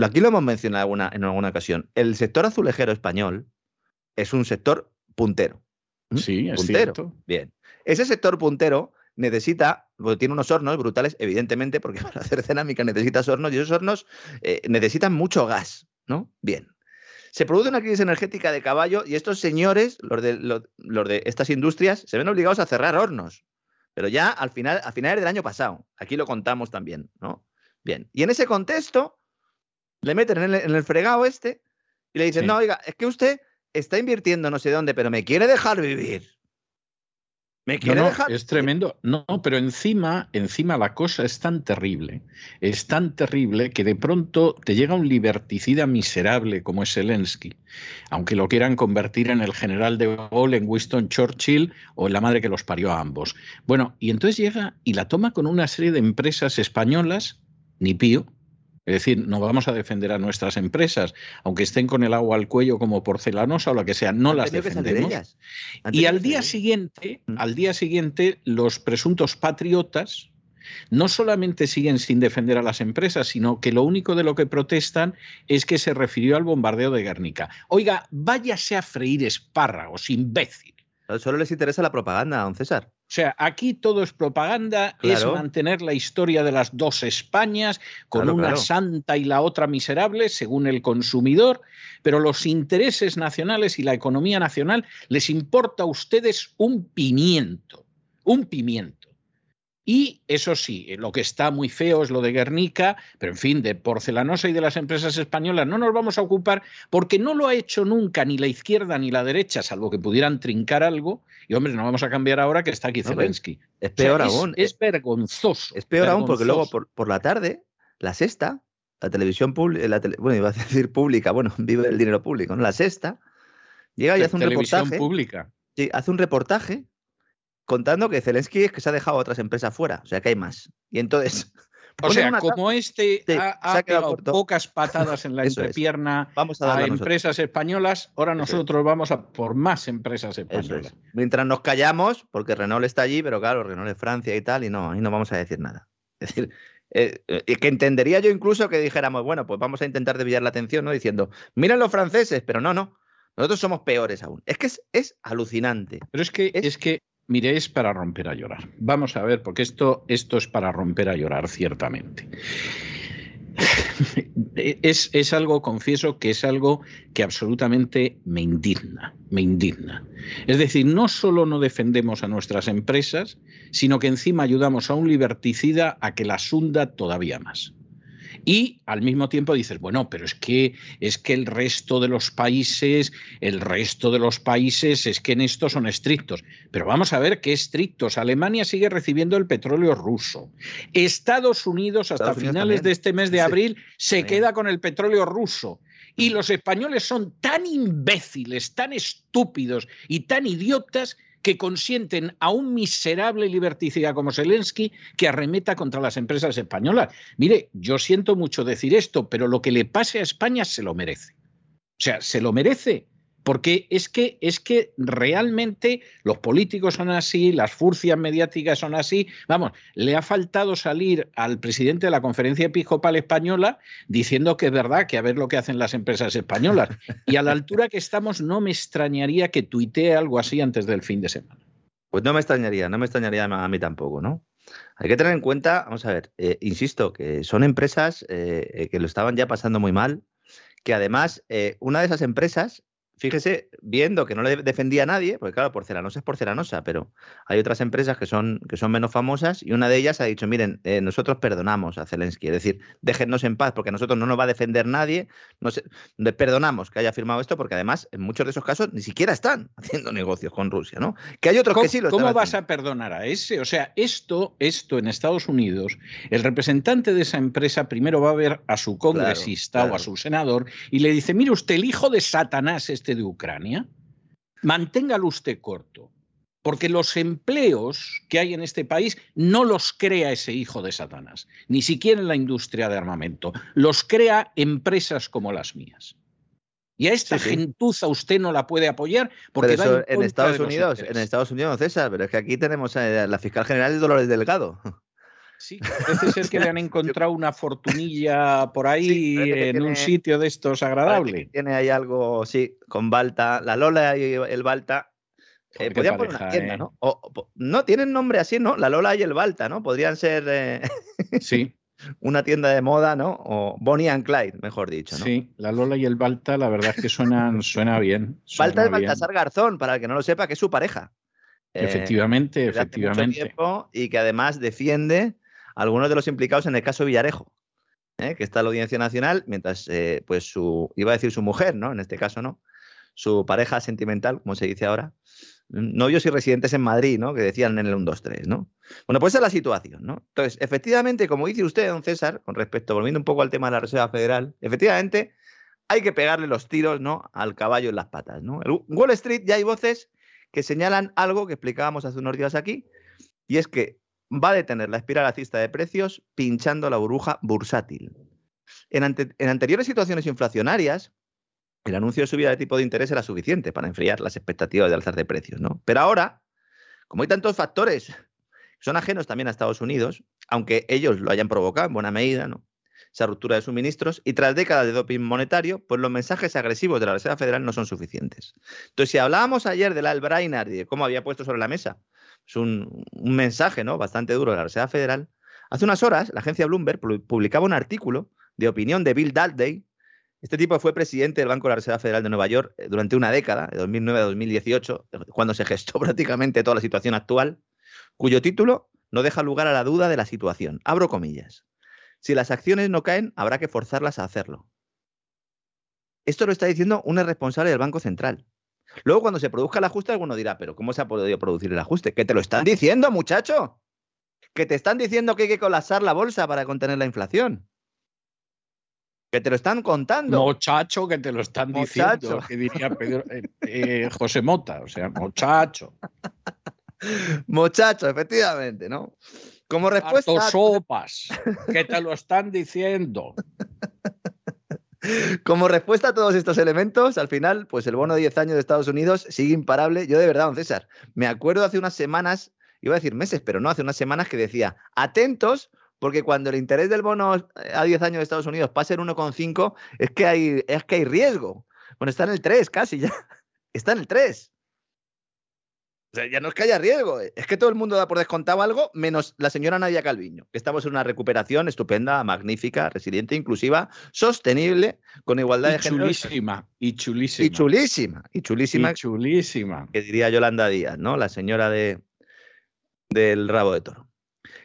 aquí lo hemos mencionado en alguna ocasión, el sector azulejero español es un sector puntero. ¿Mm? Sí, es Cierto. Bien. Ese sector puntero necesita, tiene unos hornos brutales, evidentemente, porque <laughs> para hacer cerámica necesitas hornos y esos hornos eh, necesitan mucho gas, ¿no? Bien. Se produce una crisis energética de caballo y estos señores, los de, los, de estas industrias, se ven obligados a cerrar hornos. Pero ya al final, a finales del año pasado. Aquí lo contamos también, ¿no? Bien. Y en ese contexto, le meten en el, fregado este y le dicen, no, oiga, es que usted está invirtiendo no sé dónde, pero me quiere dejar vivir. Me quiere dejar. Es tremendo. No, pero encima, encima la cosa es tan terrible, es tan terrible que de pronto te llega un liberticida miserable como es Zelensky, aunque lo quieran convertir en el general de Gaulle, en Winston Churchill o en la madre que los parió a ambos. Bueno, y entonces llega y la toma con una serie de empresas españolas, ni pío, es decir, no vamos a defender a nuestras empresas, aunque estén con el agua al cuello como porcelanosa o lo que sea, no las defendemos. Y al día siguiente, mm. al día siguiente, los presuntos patriotas no solamente siguen sin defender a las empresas, sino que lo único de lo que protestan es que se refirió al bombardeo de Guernica. Oiga, váyase a freír espárragos, imbécil. Solo les interesa la propaganda, don César. O sea, aquí todo es propaganda, es mantener la historia de las dos Españas con una santa y la otra miserable, según el consumidor, pero los intereses nacionales y la economía nacional les importa a ustedes un pimiento, un pimiento. Y eso sí, lo que está muy feo es lo de Guernica, pero en fin, de porcelanosa y de las empresas españolas no nos vamos a ocupar porque no lo ha hecho nunca ni la izquierda ni la derecha, salvo que pudieran trincar algo. Y hombre, no vamos a cambiar ahora que está aquí Zelensky. Es peor aún. Es, vergonzoso. Es peor aún porque luego por, la tarde, la sexta, la televisión pública, bueno, iba a <laughs> decir pública, bueno, vive el dinero público, ¿no? La sexta, llega y hace un reportaje. pública. Sí, hace un reportaje contando que Zelensky es que se ha dejado a otras empresas fuera, o sea que hay más. Y entonces. <laughs> O sea, como este ha, quedado pocas patadas en la <laughs> entrepierna vamos a, empresas españolas, ahora nosotros vamos a por más empresas españolas. Mientras nos callamos, porque Renault está allí, pero claro, Renault es Francia y tal, y no, ahí no vamos a decir nada. <laughs> Es decir, eh, eh, que entendería yo incluso que dijéramos, bueno, pues vamos a intentar desviar la atención, ¿no? Diciendo, miren los franceses, pero no, no. Nosotros somos peores aún. Es que es, alucinante. Pero es que, es que Mire, es para romper a llorar. Vamos a ver, porque esto, esto es para romper a llorar, ciertamente. <laughs> Es, es, algo, confieso, que es algo que absolutamente me indigna, me indigna. Es decir, no solo no defendemos a nuestras empresas, sino que encima ayudamos a un liberticida a que las hunda todavía más. Y al mismo tiempo dices, bueno, pero es que es que el resto de los países, el resto de los países es que en esto son estrictos. Pero vamos a ver qué estrictos. Alemania sigue recibiendo el petróleo ruso. Estados Unidos hasta finales de este mes de abril se queda con el petróleo ruso. Y los españoles son tan imbéciles, tan estúpidos y tan idiotas que consienten a un miserable liberticida como Zelensky que arremeta contra las empresas españolas. Mire, yo siento mucho decir esto, pero lo que le pase a España se lo merece. O sea, se lo merece. Porque es que, es que realmente los políticos son así, las furcias mediáticas son así. Vamos, le ha faltado salir al presidente de la conferencia episcopal española diciendo que es verdad, que a ver lo que hacen las empresas españolas. Y a la altura que estamos, no me extrañaría que tuitee algo así antes del fin de semana. Pues no me extrañaría, no me extrañaría a mí tampoco, ¿no? Hay que tener en cuenta, vamos a ver, eh, insisto, que son empresas eh, que lo estaban ya pasando muy mal, que además eh, una de esas empresas fíjese, viendo que no le defendía a nadie, porque claro, porcelanosa es porcelanosa, pero hay otras empresas que son, que son menos famosas y una de ellas ha dicho, miren, eh, nosotros perdonamos a Zelensky, es decir, déjennos en paz porque a nosotros no nos va a defender nadie, le perdonamos que haya firmado esto porque además en muchos de esos casos ni siquiera están <laughs> haciendo negocios con Rusia, ¿no? Que hay otros que sí lo están ¿Cómo vas a perdonar a ese? O sea, esto, esto en Estados Unidos, el representante de esa empresa primero va a ver a su congresista o a su senador y le dice, mire usted, el hijo de Satanás este de Ucrania, manténgalo usted corto, porque los empleos que hay en este país no los crea ese hijo de Satanás, ni siquiera en la industria de armamento, los crea empresas como las mías. Y a esta gentuza usted no la puede apoyar porque en, en Estados Unidos, en Estados Unidos, César, pero es que aquí tenemos a la fiscal general de Dolores Delgado. Sí, parece ser que le han <laughs> encontrado una fortunilla por ahí en un sitio de estos agradable. Tiene ahí algo, sí, con Balta, la Lola y el Balta. Eh, podrían poner una tienda, ¿eh? ¿no? no, tienen nombre así, ¿no? La Lola y el Balta, ¿no? Podrían ser. Eh, sí. <laughs> una tienda de moda, ¿no? O Bonnie and Clyde, mejor dicho, ¿no? Sí, la Lola y el Balta, la verdad es que suenan, <laughs> suena bien. Balta es Baltasar Garzón, para el que no lo sepa, que es su pareja. Efectivamente, efectivamente. y que además defiende algunos de los implicados en el caso Villarejo, ¿eh? que está en la Audiencia Nacional, mientras eh, pues su, iba a decir su mujer, ¿no? En este caso, ¿no? Su pareja sentimental, como se dice ahora, novios y residentes en Madrid, ¿no? Que decían en el 1, 2, 3, ¿no? Bueno, pues esa es la situación, ¿no? Entonces, efectivamente, como dice usted, don César, con respecto, volviendo un poco al tema de la Reserva Federal, efectivamente, hay que pegarle los tiros, ¿no? Al caballo en las patas, ¿no? En Wall Street ya hay voces que señalan algo que explicábamos hace unos días aquí, y es que va a detener la espiral alcista de precios pinchando la burbuja bursátil. En, anteriores situaciones inflacionarias, el anuncio de subida de tipo de interés era suficiente para enfriar las expectativas de alzar de precios, ¿no? Pero ahora, como hay tantos factores que son ajenos también a Estados Unidos, aunque ellos lo hayan provocado en buena medida, ¿no? Esa ruptura de suministros y tras décadas de doping monetario, pues los mensajes agresivos de la Reserva Federal no son suficientes. Entonces, si hablábamos ayer del Albrainer y de cómo había puesto sobre la mesa es un, mensaje ¿no? bastante duro de la Reserva Federal. Hace unas horas, la agencia Bloomberg publicaba un artículo de opinión de Bill Dalday. Este tipo fue presidente del Banco de la Reserva Federal de Nueva York eh, durante una década, de 2009 a 2018, cuando se gestó <laughs> prácticamente toda la situación actual, cuyo título no deja lugar a la duda de la situación. Abro comillas. Si las acciones no caen, habrá que forzarlas a hacerlo. Esto lo está diciendo un responsable del Banco Central. Luego, cuando se produzca el ajuste, alguno dirá, pero ¿cómo se ha podido producir el ajuste? ¿Qué te lo están diciendo, muchacho? Que te están diciendo que hay que colapsar la bolsa para contener la inflación. Que te lo están contando. Muchacho, que te lo están diciendo. Que diría eh, eh, José Mota, o sea, muchacho. <laughs> muchacho, efectivamente, ¿no? Como respuesta. sopas, que te lo están diciendo. <laughs> Como respuesta a todos estos elementos, al final, pues el bono de 10 años de Estados Unidos sigue imparable. Yo de verdad, don César, me acuerdo hace unas semanas, iba a decir meses, pero no, hace unas semanas que decía, atentos, porque cuando el interés del bono eh, a 10 años de Estados Unidos pase en 1,5, es, que hay, es que hay riesgo. Bueno, está en el 3 casi ya. <laughs> Está en el 3. O sea, ya no es que haya riesgo, eh. es que todo el mundo da por descontado algo, menos la señora Nadia Calviño, que estamos en una recuperación estupenda, magnífica, resiliente, inclusiva, sostenible, con igualdad de género. Chulísima, y chulísima. Y chulísima, y chulísima. Y chulísima. Que diría Yolanda Díaz, ¿no? La señora de, del rabo de toro.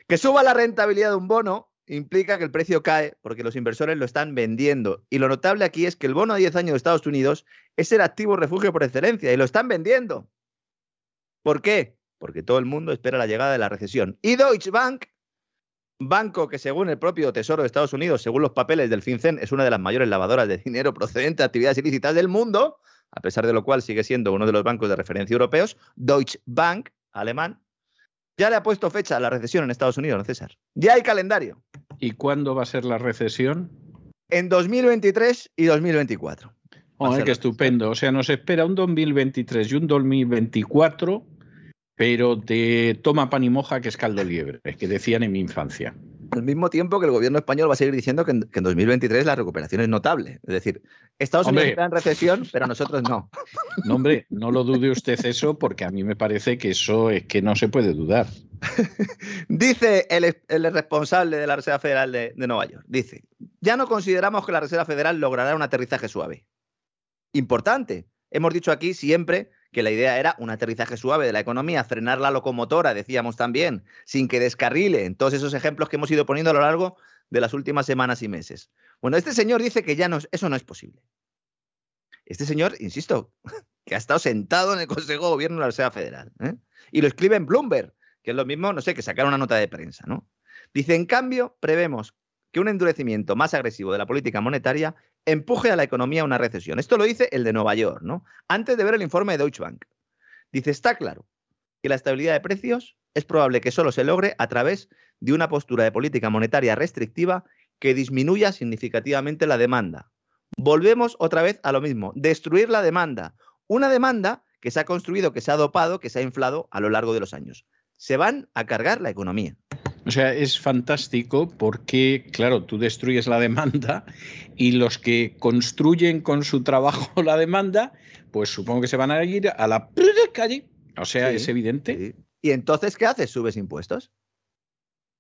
Que suba la rentabilidad de un bono implica que el precio cae porque los inversores lo están vendiendo. Y lo notable aquí es que el bono a 10 años de Estados Unidos es el activo refugio por excelencia y lo están vendiendo. ¿Por qué? Porque todo el mundo espera la llegada de la recesión. Y Deutsche Bank, banco que según el propio Tesoro de Estados Unidos, según los papeles del FinCEN, es una de las mayores lavadoras de dinero procedente de actividades ilícitas del mundo, a pesar de lo cual sigue siendo uno de los bancos de referencia europeos, Deutsche Bank, alemán, ya le ha puesto fecha a la recesión en Estados Unidos, ¿no, César? Ya hay calendario. ¿Y cuándo va a ser la recesión? En 2023 y 2024. Oh, qué estupendo. O sea, nos espera un 2023 y un 2024, pero de toma pan y moja que es caldo liebre, que decían en mi infancia al mismo tiempo que el gobierno español va a seguir diciendo que en, 2023 la recuperación es notable. Es decir, Estados Unidos está en recesión, pero nosotros no. No, hombre, no lo dude usted eso, porque a mí me parece que eso es que no se puede dudar. <laughs> dice el, responsable de la Reserva Federal de, de Nueva York, dice, ya no consideramos que la Reserva Federal logrará un aterrizaje suave. Importante. Hemos dicho aquí siempre que la idea era un aterrizaje suave de la economía, frenar la locomotora, decíamos también, sin que descarrile, en todos esos ejemplos que hemos ido poniendo a lo largo de las últimas semanas y meses. Bueno, este señor dice que ya no, eso no es posible. Este señor, insisto, <laughs> que ha estado sentado en el Consejo de Gobierno de la Reserva Federal. ¿eh? Y lo escribe en Bloomberg, que es lo mismo, no sé, que sacar una nota de prensa, ¿no? Dice, en cambio, prevemos que un endurecimiento más agresivo de la política monetaria empuje a la economía a una recesión. Esto lo dice el de Nueva York, ¿no? Antes de ver el informe de Deutsche Bank. Dice, está claro que la estabilidad de precios es probable que solo se logre a través de una postura de política monetaria restrictiva que disminuya significativamente la demanda. Volvemos otra vez a lo mismo, destruir la demanda. Una demanda que se ha construido, que se ha dopado, que se ha inflado a lo largo de los años. Se van a cargar la economía. O sea, es fantástico porque, claro, tú destruyes la demanda y los que construyen con su trabajo <laughs> la demanda, pues supongo que se van a ir a la <laughs> calle. O sea, es evidente. ¿Y entonces qué haces? ¿Subes impuestos?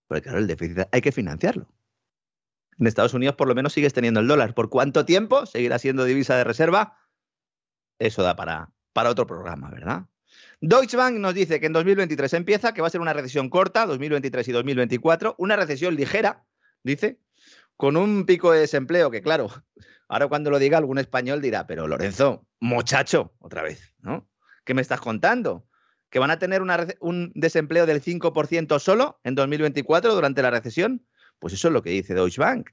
Porque claro, el déficit hay que financiarlo. En Estados Unidos por lo menos sigues teniendo el dólar. ¿Por cuánto tiempo seguirá siendo divisa de reserva? Eso da para, para otro programa, ¿verdad? Deutsche Bank nos dice que en 2023 empieza, que va a ser una recesión corta, 2023 y 2024, una recesión ligera, dice, con un pico de desempleo que, claro, ahora cuando lo diga algún español dirá, pero Lorenzo, muchacho, otra vez, ¿no? ¿Qué me estás contando? ¿Que van a tener un desempleo del 5% solo en 2024 durante la recesión? Pues eso es lo que dice Deutsche Bank.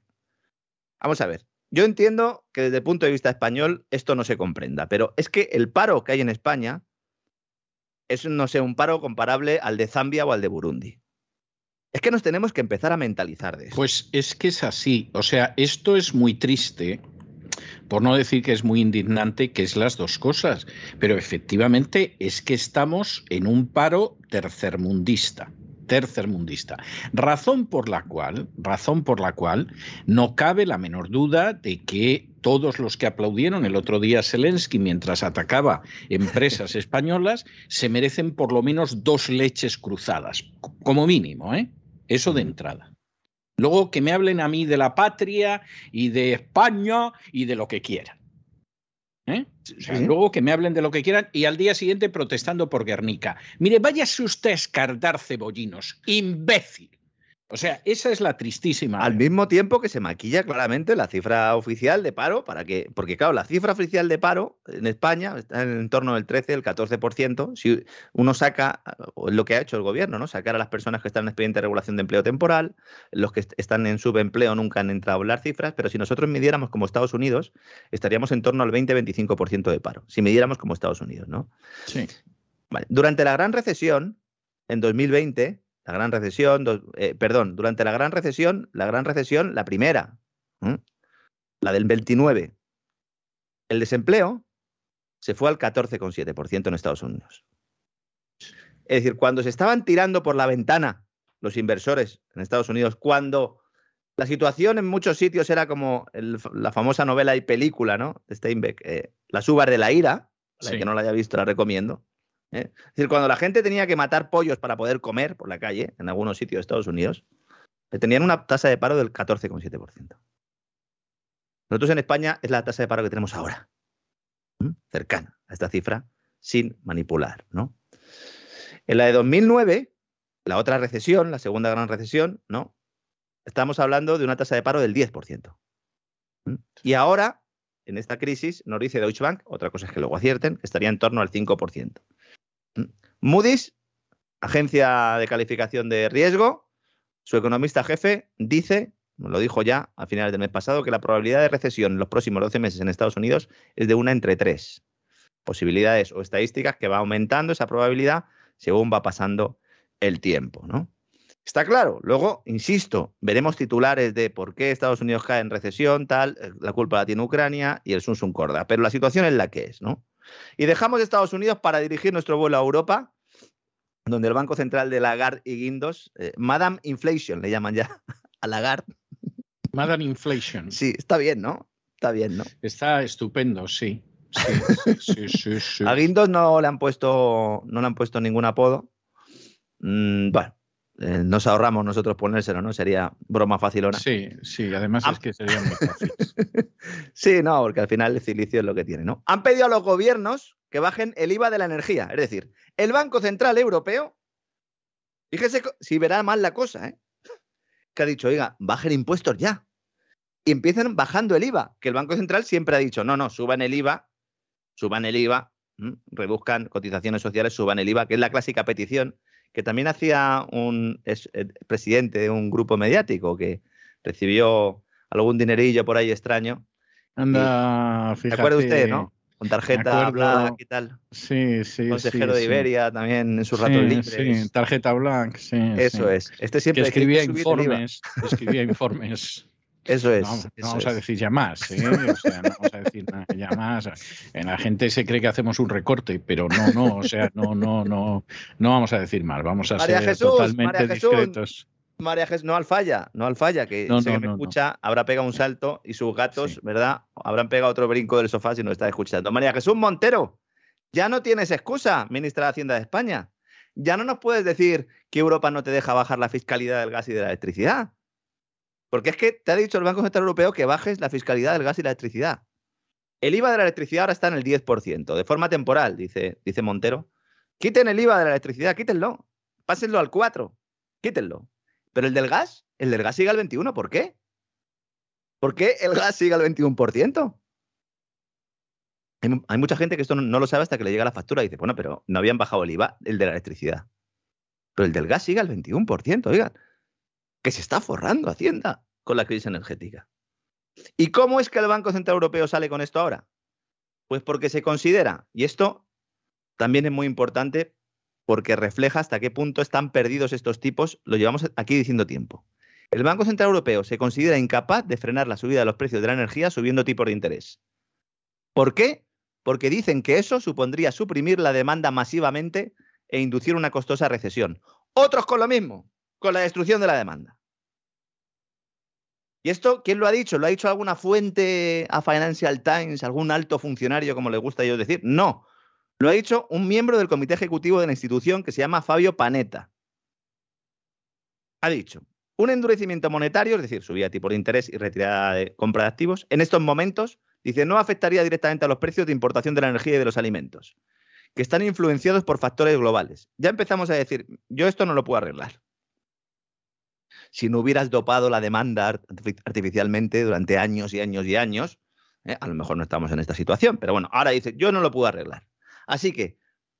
Vamos a ver. Yo entiendo que desde el punto de vista español esto no se comprenda, pero es que el paro que hay en España es, no sé, un paro comparable al de Zambia o al de Burundi. Es que nos tenemos que empezar a mentalizar de eso. Pues es que es así. O sea, esto es muy triste, por no decir que es muy indignante, que es las dos cosas. Pero efectivamente es que estamos en un paro tercermundista tercermundista. Razón por la cual, razón por la cual no cabe la menor duda de que todos los que aplaudieron el otro día a Zelensky mientras atacaba empresas <laughs> españolas se merecen por lo menos dos leches cruzadas, como mínimo, ¿eh? Eso de entrada. Luego que me hablen a mí de la patria y de España y de lo que quieran. ¿Eh? Luego que me hablen de lo que quieran y al día siguiente protestando por Guernica. Mire, váyase usted a escardar cebollinos, imbécil. O sea, esa es la tristísima. Al mismo tiempo que se maquilla claramente la cifra oficial de paro, para que, porque claro, la cifra oficial de paro en España está en torno del 13, el 14%. Si uno saca, lo que ha hecho el gobierno, ¿no? Sacar a las personas que están en expediente de regulación de empleo temporal, los que están en subempleo nunca han entrado a hablar cifras, pero si nosotros midiéramos como Estados Unidos, estaríamos en torno al 20-25% de paro. Si midiéramos como Estados Unidos, ¿no? Sí. Vale. Durante la gran recesión, en 2020, la gran recesión, eh, perdón, durante la gran recesión, la gran recesión, la primera, la del 29, el desempleo se fue al 14,7% en Estados Unidos. Es decir, cuando se estaban tirando por la ventana los inversores en Estados Unidos, cuando la situación en muchos sitios era como la famosa novela y película, ¿no? De Steinbeck, eh, Las uvas de la ira, la que no la haya visto la recomiendo. ¿Eh? Es decir, cuando la gente tenía que matar pollos para poder comer por la calle, en algunos sitios de Estados Unidos, tenían una tasa de paro del 14,7%. Nosotros en España es la tasa de paro que tenemos ahora, cercana a esta cifra, sin manipular. ¿no? En la de 2009, la otra recesión, la segunda gran recesión, ¿no? estamos hablando de una tasa de paro del 10%. Y ahora, en esta crisis, nos dice Deutsche Bank, otra cosa es que luego acierten, estaría en torno al 5%. Moody's, agencia de calificación de riesgo, su economista jefe dice, lo dijo ya a finales del mes pasado, que la probabilidad de recesión en los próximos 12 meses en Estados Unidos es de una entre tres posibilidades o estadísticas que va aumentando esa probabilidad según va pasando el tiempo, ¿no? Está claro. Luego, insisto, veremos titulares de por qué Estados Unidos cae en recesión, tal, eh, la culpa la tiene Ucrania y el Sun Corda. Pero la situación es la que es, ¿no? Y dejamos Estados Unidos para dirigir nuestro vuelo a Europa, donde el Banco Central de Lagarde y Guindos, eh, Madame Inflation, le llaman ya <laughs> a Lagarde. Madame Inflation. Sí, está bien, ¿no? Está bien, ¿no? Está estupendo, sí. Sí, sí, sí, a Guindos no le han puesto, no le han puesto ningún apodo. Mm, bueno, eh, nos ahorramos nosotros ponérselo, ¿no? Sería broma facilona. Sí, sí, además es que sería muy fácil. <laughs> sí, no, porque al final el silicio es lo que tiene, ¿no? Han pedido a los gobiernos que bajen el IVA de la energía. Es decir, el Banco Central Europeo, fíjese si verá mal la cosa, ¿eh? Que ha dicho, oiga, bajen impuestos ya. Y empiezan bajando el IVA, que el Banco Central siempre ha dicho, no, no, suban el IVA, suban el IVA, reduzcan cotizaciones sociales, suban el IVA, que es la clásica petición que también hacía un eh, presidente de un grupo mediático que recibió algún dinerillo por ahí extraño. Anda, fíjate. ¿Se acuerda usted, no? Con tarjeta Black y tal. Sí, sí. Consejero de Iberia también en sus ratos libres. Sí, tarjeta Black, sí. Eso es. Este siempre que escribía informes. Escribía informes. <laughs> Eso es. No, vamos a decir ya más, ¿eh? O sea, no vamos a decir nada, ya más. La gente se cree que hacemos un recorte, pero no, no, o sea, no, no, no, no vamos a decir más, vamos a ser totalmente discretos. María Jesús, no al falla, no al falla, que no, que me escucha, habrá pegado un salto y sus gatos, ¿verdad? Habrán pegado otro brinco del sofá si no está escuchando. María Jesús Montero, ya no tienes excusa, ministra de Hacienda de España. Ya no nos puedes decir que Europa no te deja bajar la fiscalidad del gas y de la electricidad. Porque es que te ha dicho el Banco Central Europeo que bajes la fiscalidad del gas y la electricidad. El IVA de la electricidad ahora está en el 10%, de forma temporal, dice, dice Montero. Quiten el IVA de la electricidad, quítenlo. Pásenlo al 4, quítenlo. Pero el del gas, el del gas sigue al 21, ¿por qué? ¿Por qué el gas sigue al 21%? Hay, mucha gente que esto no, no, lo sabe hasta que le llega la factura y dice, bueno, pero no habían bajado el IVA, el de la electricidad. Pero el del gas sigue al 21%, oigan que se está forrando Hacienda con la crisis energética. ¿Y cómo es que el Banco Central Europeo sale con esto ahora? Pues porque se considera, y esto también es muy importante porque refleja hasta qué punto están perdidos estos tipos, lo llevamos aquí diciendo tiempo. El Banco Central Europeo se considera incapaz de frenar la subida de los precios de la energía subiendo tipos de interés. ¿Por qué? Porque dicen que eso supondría suprimir la demanda masivamente e inducir una costosa recesión. Otros con lo mismo con la destrucción de la demanda. ¿Y esto quién lo ha dicho? ¿Lo ha dicho alguna fuente a Financial Times, algún alto funcionario, como le gusta a ellos decir? No. Lo ha dicho un miembro del comité ejecutivo de la institución que se llama Fabio Panetta. Ha dicho, un endurecimiento monetario, es decir, subida de tipo de interés y retirada de compra de activos, en estos momentos, dice, no afectaría directamente a los precios de importación de la energía y de los alimentos, que están influenciados por factores globales. Ya empezamos a decir, yo esto no lo puedo arreglar si no hubieras dopado la demanda artificialmente durante años y años y años, ¿eh? a lo mejor no estamos en esta situación. Pero bueno, ahora dice, yo no lo puedo arreglar. Así que,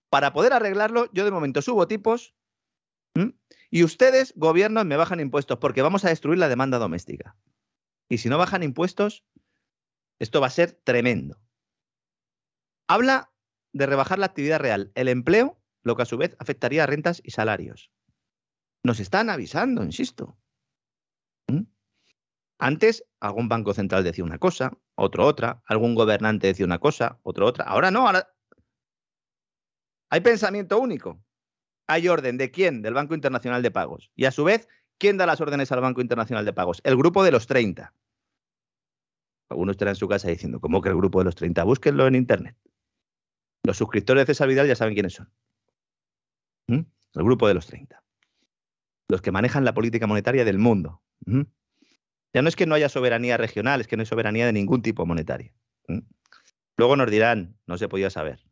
para poder arreglarlo, yo de momento subo tipos y ustedes, gobiernos, me bajan impuestos porque vamos a destruir la demanda doméstica. Y si no bajan impuestos, esto va a ser tremendo. Habla de rebajar la actividad real, el empleo, lo que a su vez afectaría a rentas y salarios. Nos están avisando, insisto. ¿Mm? Antes algún banco central decía una cosa, otro otra, algún gobernante decía una cosa, otro otra. Ahora no, ahora hay pensamiento único. Hay orden de quién? Del Banco Internacional de Pagos. Y a su vez, ¿quién da las órdenes al Banco Internacional de Pagos? El grupo de los 30. Algunos estarán en su casa diciendo, ¿cómo que el grupo de los 30? Búsquenlo en Internet. Los suscriptores de César Vidal ya saben quiénes son. ¿Mm? El grupo de los 30 los que manejan la política monetaria del mundo. Ya no es que no haya soberanía regional, es que no hay soberanía de ningún tipo monetario. Luego nos dirán, no se podía saber.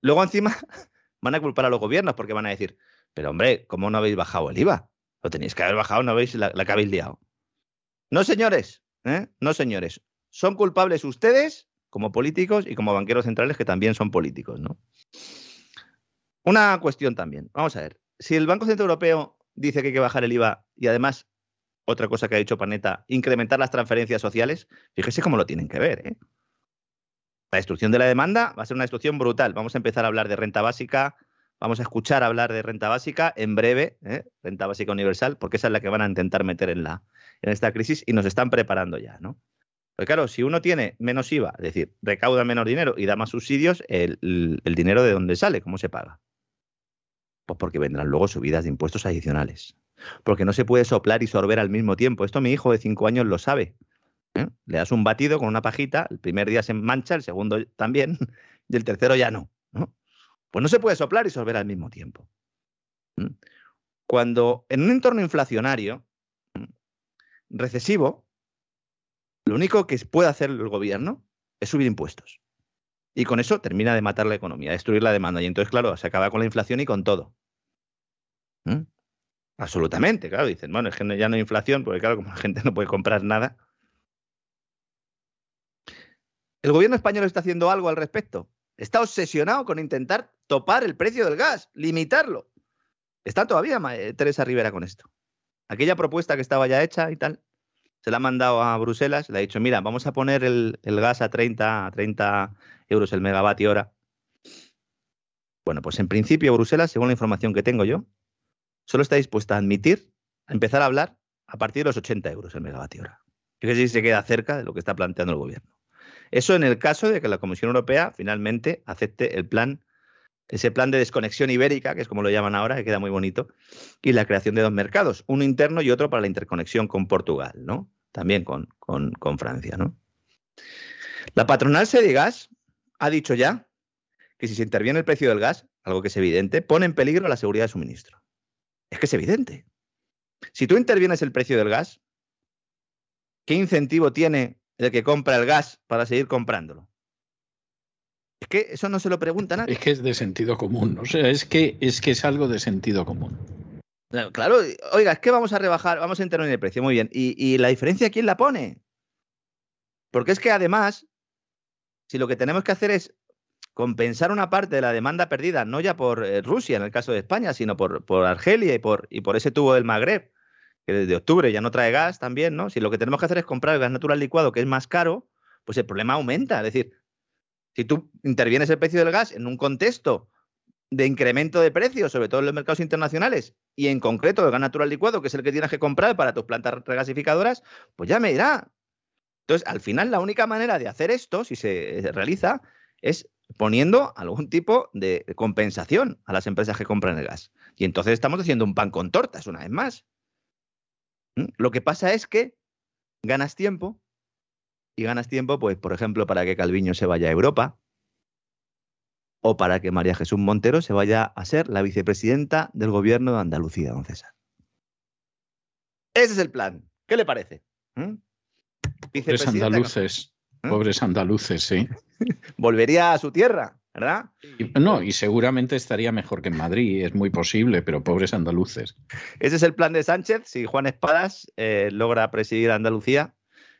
Luego encima <laughs> van a culpar a los gobiernos porque van a decir, pero hombre, ¿cómo no habéis bajado el IVA? Lo tenéis que haber bajado, ¿no veis la, la que habéis liado? No, señores, ¿eh? no, señores. Son culpables ustedes como políticos y como banqueros centrales que también son políticos, ¿no? Una cuestión también. Vamos a ver. Si el Banco Central Europeo dice que hay que bajar el IVA y además, otra cosa que ha dicho Paneta, incrementar las transferencias sociales, fíjese cómo lo tienen que ver, ¿eh? La destrucción de la demanda va a ser una destrucción brutal. Vamos a empezar a hablar de renta básica, vamos a escuchar hablar de renta básica en breve, ¿eh? renta básica universal, porque esa es la que van a intentar meter en, la, en esta crisis y nos están preparando ya, ¿no? Pero claro, si uno tiene menos IVA, es decir, recauda menos dinero y da más subsidios, el, dinero de dónde sale, ¿cómo se paga? Pues porque vendrán luego subidas de impuestos adicionales. Porque no se puede soplar y sorber al mismo tiempo. Esto mi hijo de cinco años lo sabe. ¿eh? Le das un batido con una pajita, el primer día se mancha, el segundo también, <laughs> y el tercero ya no. Pues no se puede soplar y sorber al mismo tiempo. Cuando en un entorno inflacionario, recesivo, lo único que puede hacer el gobierno es subir impuestos. Y con eso termina de matar la economía, destruir la demanda. Y entonces, claro, se acaba con la inflación y con todo. Absolutamente, claro. Dicen, bueno, es que ya no hay inflación, porque claro, como la gente no puede comprar nada, ¿El gobierno español está haciendo algo al respecto? Está obsesionado con intentar topar el precio del gas, limitarlo. Está todavía eh, Teresa Rivera con esto. Aquella propuesta que estaba ya hecha y tal, se la ha mandado a Bruselas, le ha dicho, mira, vamos a poner el, gas a 30, a 30 euros el megavatio hora. Bueno, pues en principio Bruselas, según la información que tengo yo, solo está dispuesta a admitir, a empezar a hablar a partir de los 80 euros el megavatio hora. Fíjese si se queda cerca de lo que está planteando el gobierno. Eso en el caso de que la Comisión Europea finalmente acepte el plan, ese plan de desconexión ibérica, que es como lo llaman ahora, que queda muy bonito, y la creación de dos mercados, uno interno y otro para la interconexión con Portugal, ¿no? También con, con, Francia, ¿no? La patronal Sedigas ha dicho ya que si se interviene el precio del gas, algo que es evidente, pone en peligro la seguridad de suministro. Es que es evidente. Si tú intervienes el precio del gas, ¿qué incentivo tiene el que compra el gas para seguir comprándolo. Es que eso no se lo pregunta nadie. Es que es de sentido común, o sea, es que es que es algo de sentido común. Claro, oiga, es que vamos a rebajar, vamos a intervenir el precio, muy bien. ¿Y, la diferencia quién la pone? Porque es que además, si lo que tenemos que hacer es compensar una parte de la demanda perdida, no ya por eh, Rusia en el caso de España, sino por, por Argelia y por, y por ese tubo del Magreb, que desde octubre ya no trae gas también, ¿no? Si lo que tenemos que hacer es comprar el gas natural licuado, que es más caro, pues el problema aumenta. Es decir, si tú intervienes el precio del gas en un contexto de incremento de precios, sobre todo en los mercados internacionales, y en concreto el gas natural licuado, que es el que tienes que comprar para tus plantas regasificadoras, pues ya me dirá. Entonces, al final, la única manera de hacer esto, si se realiza, es poniendo algún tipo de compensación a las empresas que compran el gas. Y entonces estamos haciendo un pan con tortas, una vez más. ¿Mm? Lo que pasa es que ganas tiempo y ganas tiempo, pues, por ejemplo, para que Calviño se vaya a Europa o para que María Jesús Montero se vaya a ser la vicepresidenta del gobierno de Andalucía, don César. Ese es el plan. ¿Qué le parece? ¿Mm? Andaluces. ¿Mm? Pobres andaluces, sí. <laughs> Volvería a su tierra. ¿verdad? no, y seguramente estaría mejor que en Madrid, es muy posible, pero pobres andaluces. Ese es el plan de Sánchez, si Juan Espadas eh, logra presidir Andalucía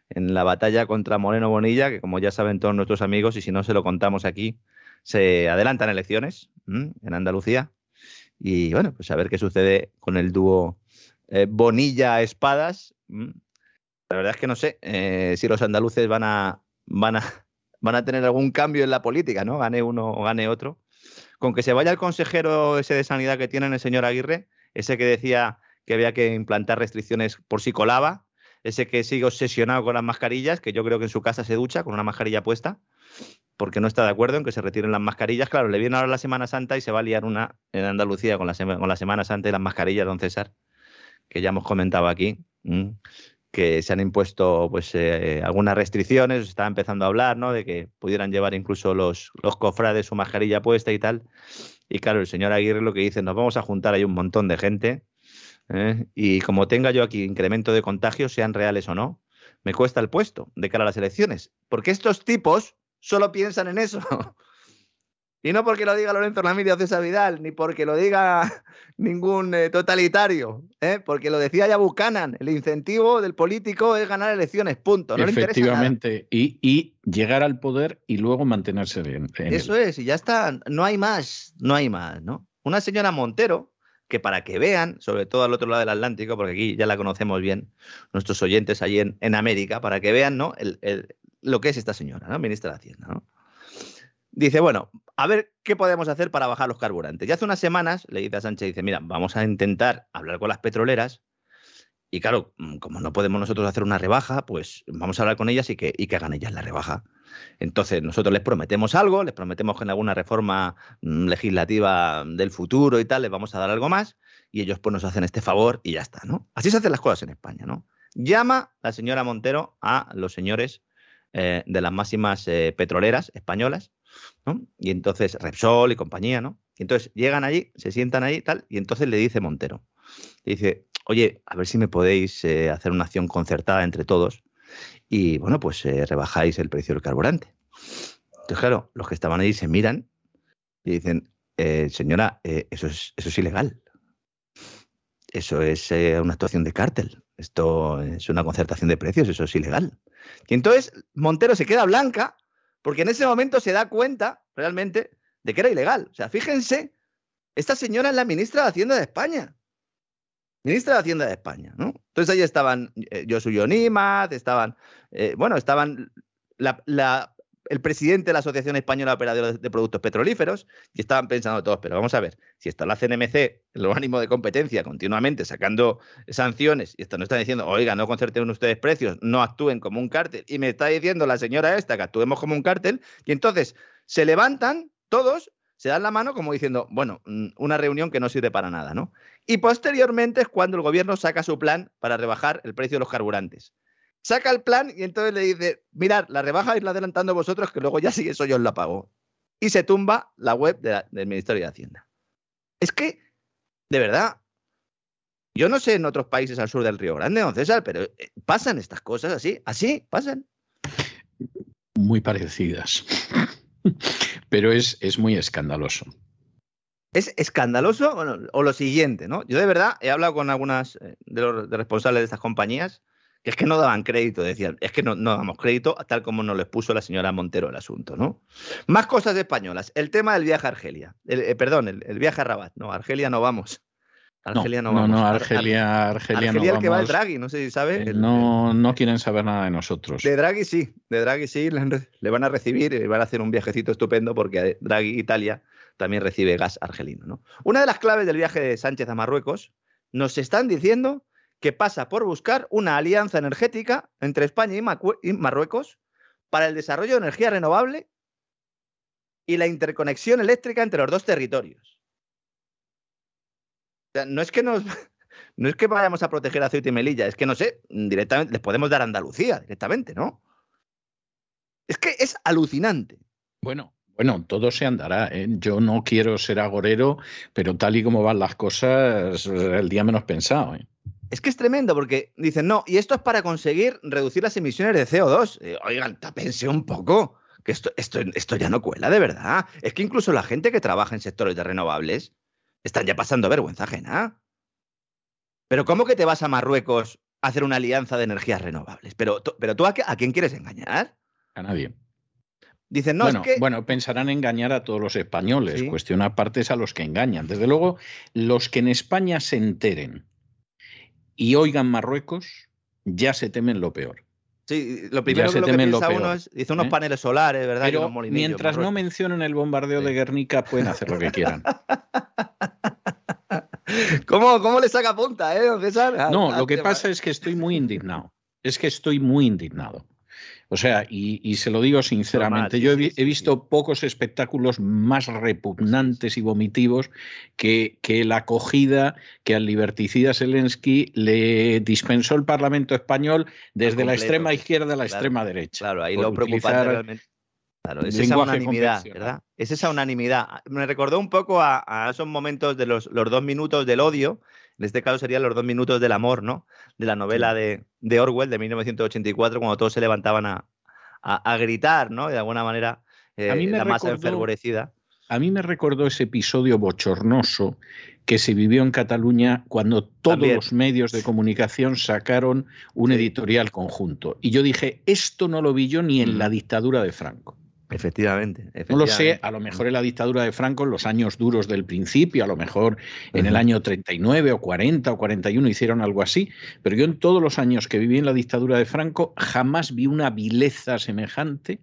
en la batalla contra Moreno Bonilla, que como ya saben todos nuestros amigos, y si no se lo contamos aquí, se adelantan elecciones en Andalucía. Y bueno, pues a ver qué sucede con el dúo eh, Bonilla-Espadas. La verdad es que no sé eh, si los andaluces van a, van a <laughs> van a tener algún cambio en la política, ¿no? Gane uno o gane otro. Con que se vaya el consejero ese de sanidad que tienen el señor Aguirre, ese que decía que había que implantar restricciones por si colaba, ese que sigue obsesionado con las mascarillas, que yo creo que en su casa se ducha con una mascarilla puesta, porque no está de acuerdo en que se retiren las mascarillas. Claro, le viene ahora la Semana Santa y se va a liar una en Andalucía con la, con la Semana Santa y las mascarillas, don César, que ya hemos comentado aquí que se han impuesto pues eh, algunas restricciones, se estaba empezando a hablar, ¿no? De que pudieran llevar incluso los, los cofrades su mascarilla puesta y tal. Y claro, el señor Aguirre lo que dice, nos vamos a juntar ahí un montón de gente ¿eh? y como tenga yo aquí incremento de contagios, sean reales o no, me cuesta el puesto de cara a las elecciones. Porque estos tipos solo piensan en eso. <laughs> Y no porque lo diga Lorenzo Ramírez o César Vidal, ni porque lo diga <laughs> ningún eh, totalitario, ¿eh? porque lo decía ya Buchanan, el incentivo del político es ganar elecciones, punto. Efectivamente, Y, llegar al poder y luego mantenerse bien. Eso es, y ya está, no hay más, no hay más, ¿no? Una señora Montero, que para que vean, sobre todo al otro lado del Atlántico, porque aquí ya la conocemos bien, nuestros oyentes allí en, América, para que vean ¿no? lo que es esta señora, ¿no? ministra de Hacienda. ¿no? Dice, bueno, a ver qué podemos hacer para bajar los carburantes. Y hace unas semanas le dice a Sánchez, dice, mira, vamos a intentar hablar con las petroleras y claro, mm, como no podemos nosotros hacer una rebaja, pues vamos a hablar con ellas y que, y que hagan ellas la rebaja. Entonces, nosotros les prometemos algo, les prometemos que en alguna reforma mm, legislativa del futuro y tal, les vamos a dar algo más, y ellos pues nos hacen este favor y ya está, ¿no? Así se hacen las cosas en España, ¿no? Llama la señora Montero a los señores eh, de las máximas eh, petroleras españolas y entonces Repsol y compañía, ¿no? Y entonces llegan allí, se sientan ahí tal, y entonces le dice Montero, dice, oye, a ver si me podéis eh, hacer una acción concertada entre todos y, bueno, pues eh, rebajáis el precio del carburante. Entonces, claro, los que estaban ahí se miran y dicen, eh, señora, eso, es, eso es ilegal. Eso es una actuación de cártel. Esto es una concertación de precios, eso es ilegal. Y entonces Montero se queda blanca porque en ese momento se da cuenta realmente de que era ilegal. O sea, fíjense, esta señora es la ministra de Hacienda de España. Ministra de Hacienda de España, ¿no? Entonces ahí estaban eh, Josuyo Nimaz, estaban, eh, bueno, estaban la, el presidente de la Asociación Española de Operadores de Productos Petrolíferos, y estaban pensando todos, pero vamos a ver, si está la CNMC, el ánimo de competencia, continuamente sacando sanciones, y esto no está diciendo, oiga, no concerten ustedes precios, no actúen como un cártel, y me está diciendo la señora esta que actuemos como un cártel, y entonces se levantan todos, se dan la mano como diciendo, bueno, mm, una reunión que no sirve para nada, ¿no? Y posteriormente es cuando el gobierno saca su plan para rebajar el precio de los carburantes saca el plan y entonces le dice, mirad, la rebaja la adelantando vosotros que luego ya sí eso yo os la pago. Y se tumba la web del Ministerio de Hacienda. Es que, de verdad, yo no sé en otros países al sur del Río Grande, don César, pero eh, pasan estas cosas así, así pasan. Muy parecidas. <laughs> pero es, es muy escandaloso. Es escandaloso o lo siguiente, ¿no? Yo de verdad he hablado con algunas eh, de los responsables de estas compañías que es que no daban crédito, decían, es que no, no damos crédito tal como nos lo expuso la señora Montero el asunto, ¿no? Más cosas españolas. El tema del viaje a Argelia. Eh, perdón, el, viaje a Rabat. No, Argelia no vamos. Argelia no, vamos. No, no, Argelia, Argelia, Argelia el que va el Draghi, no sé si sabe. Eh, no, no quieren saber nada de nosotros. De Draghi sí, de Draghi sí, le, van a recibir y van a hacer un viajecito estupendo porque Draghi Italia también recibe gas argelino. ¿no? Una de las claves del viaje de Sánchez a Marruecos nos están diciendo que pasa por buscar una alianza energética entre España y, Marruecos para el desarrollo de energía renovable y la interconexión eléctrica entre los dos territorios. no es que <laughs> no es que vayamos a proteger a y Melilla, es que no sé, directamente les podemos dar a Andalucía directamente, ¿no? Es que es alucinante. Bueno, bueno, todo se andará. ¿eh? Yo no quiero ser agorero, pero tal y como van las cosas, el día menos pensado. ¿eh? Es que es tremendo porque dicen, no, y esto es para conseguir reducir las emisiones de CO2. Eh, oigan, tápense un poco, que esto, esto, esto ya no cuela de verdad. Es que incluso la gente que trabaja en sectores de renovables están ya pasando vergüenza ajena. Pero ¿cómo que te vas a Marruecos a hacer una alianza de energías renovables? Pero, pero tú a, quién quieres engañar? A nadie. Dicen, no, bueno, es que... bueno, pensarán engañar a todos los españoles. Cuestión aparte es a los que engañan. Desde luego, los que en España se enteren y oigan Marruecos, ya se temen lo peor. Sí, lo primero que, lo que piensa uno es, hizo unos ¿eh? paneles solares, ¿verdad? Pero mientras no mencionen el bombardeo de Guernica, pueden hacer lo que quieran. <laughs> ¿Cómo, ¿Cómo, le saca punta, eh, César? No, lo que pasa es que estoy muy indignado. Es que estoy muy indignado. O sea, y, se lo digo sinceramente, yo he, visto pocos espectáculos más repugnantes y vomitivos que, la acogida que al liberticida Zelensky le dispensó el Parlamento español desde la extrema izquierda a la extrema derecha. Claro, ahí lo preocupante realmente. Claro, es esa unanimidad, ¿verdad? Es esa unanimidad. Me recordó un poco a, esos momentos de los, los, dos minutos del odio, en este caso serían los dos minutos del amor, ¿no? De la novela de, Orwell de 1984, cuando todos se levantaban a, gritar, ¿no? De alguna manera, eh, la masa enfervorecida. a mí me recordó ese episodio bochornoso que se vivió en Cataluña cuando todos los medios de comunicación sacaron un editorial conjunto. Y yo dije, esto no lo vi yo ni en la mm. dictadura de Franco. Efectivamente, No lo sé, a lo mejor en la dictadura de Franco, en los años duros del principio, a lo mejor en el año 39 o 40 o 41 hicieron algo así, pero yo en todos los años que viví en la dictadura de Franco jamás vi una vileza semejante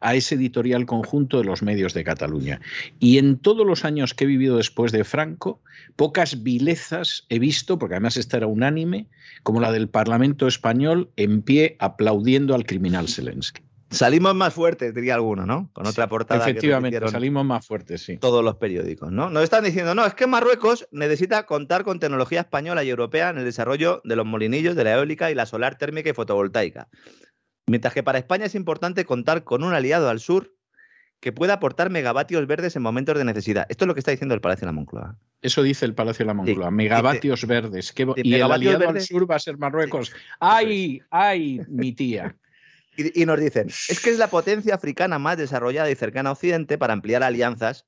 a ese editorial conjunto de los medios de Cataluña. Y en todos los años que he vivido después de Franco, pocas vilezas he visto, porque además esta era unánime, como la del Parlamento español en pie aplaudiendo al criminal Zelensky. Salimos más fuertes, diría alguno, ¿no? Con otra portada. Efectivamente, salimos más fuertes, sí. Todos los periódicos, ¿no? Nos están diciendo, no, es que Marruecos necesita contar con tecnología española y europea en el desarrollo de los molinillos, de la eólica y la solar térmica y fotovoltaica. Mientras que para España es importante contar con un aliado al sur que pueda aportar megavatios verdes en momentos de necesidad. Esto es lo que está diciendo el Palacio de la Moncloa. Eso dice el Palacio de la Moncloa, megavatios verdes. y el aliado al sur va a ser Marruecos. ¡Ay, ay, mi tía! Y, nos dicen, es que es la potencia africana más desarrollada y cercana a Occidente para ampliar alianzas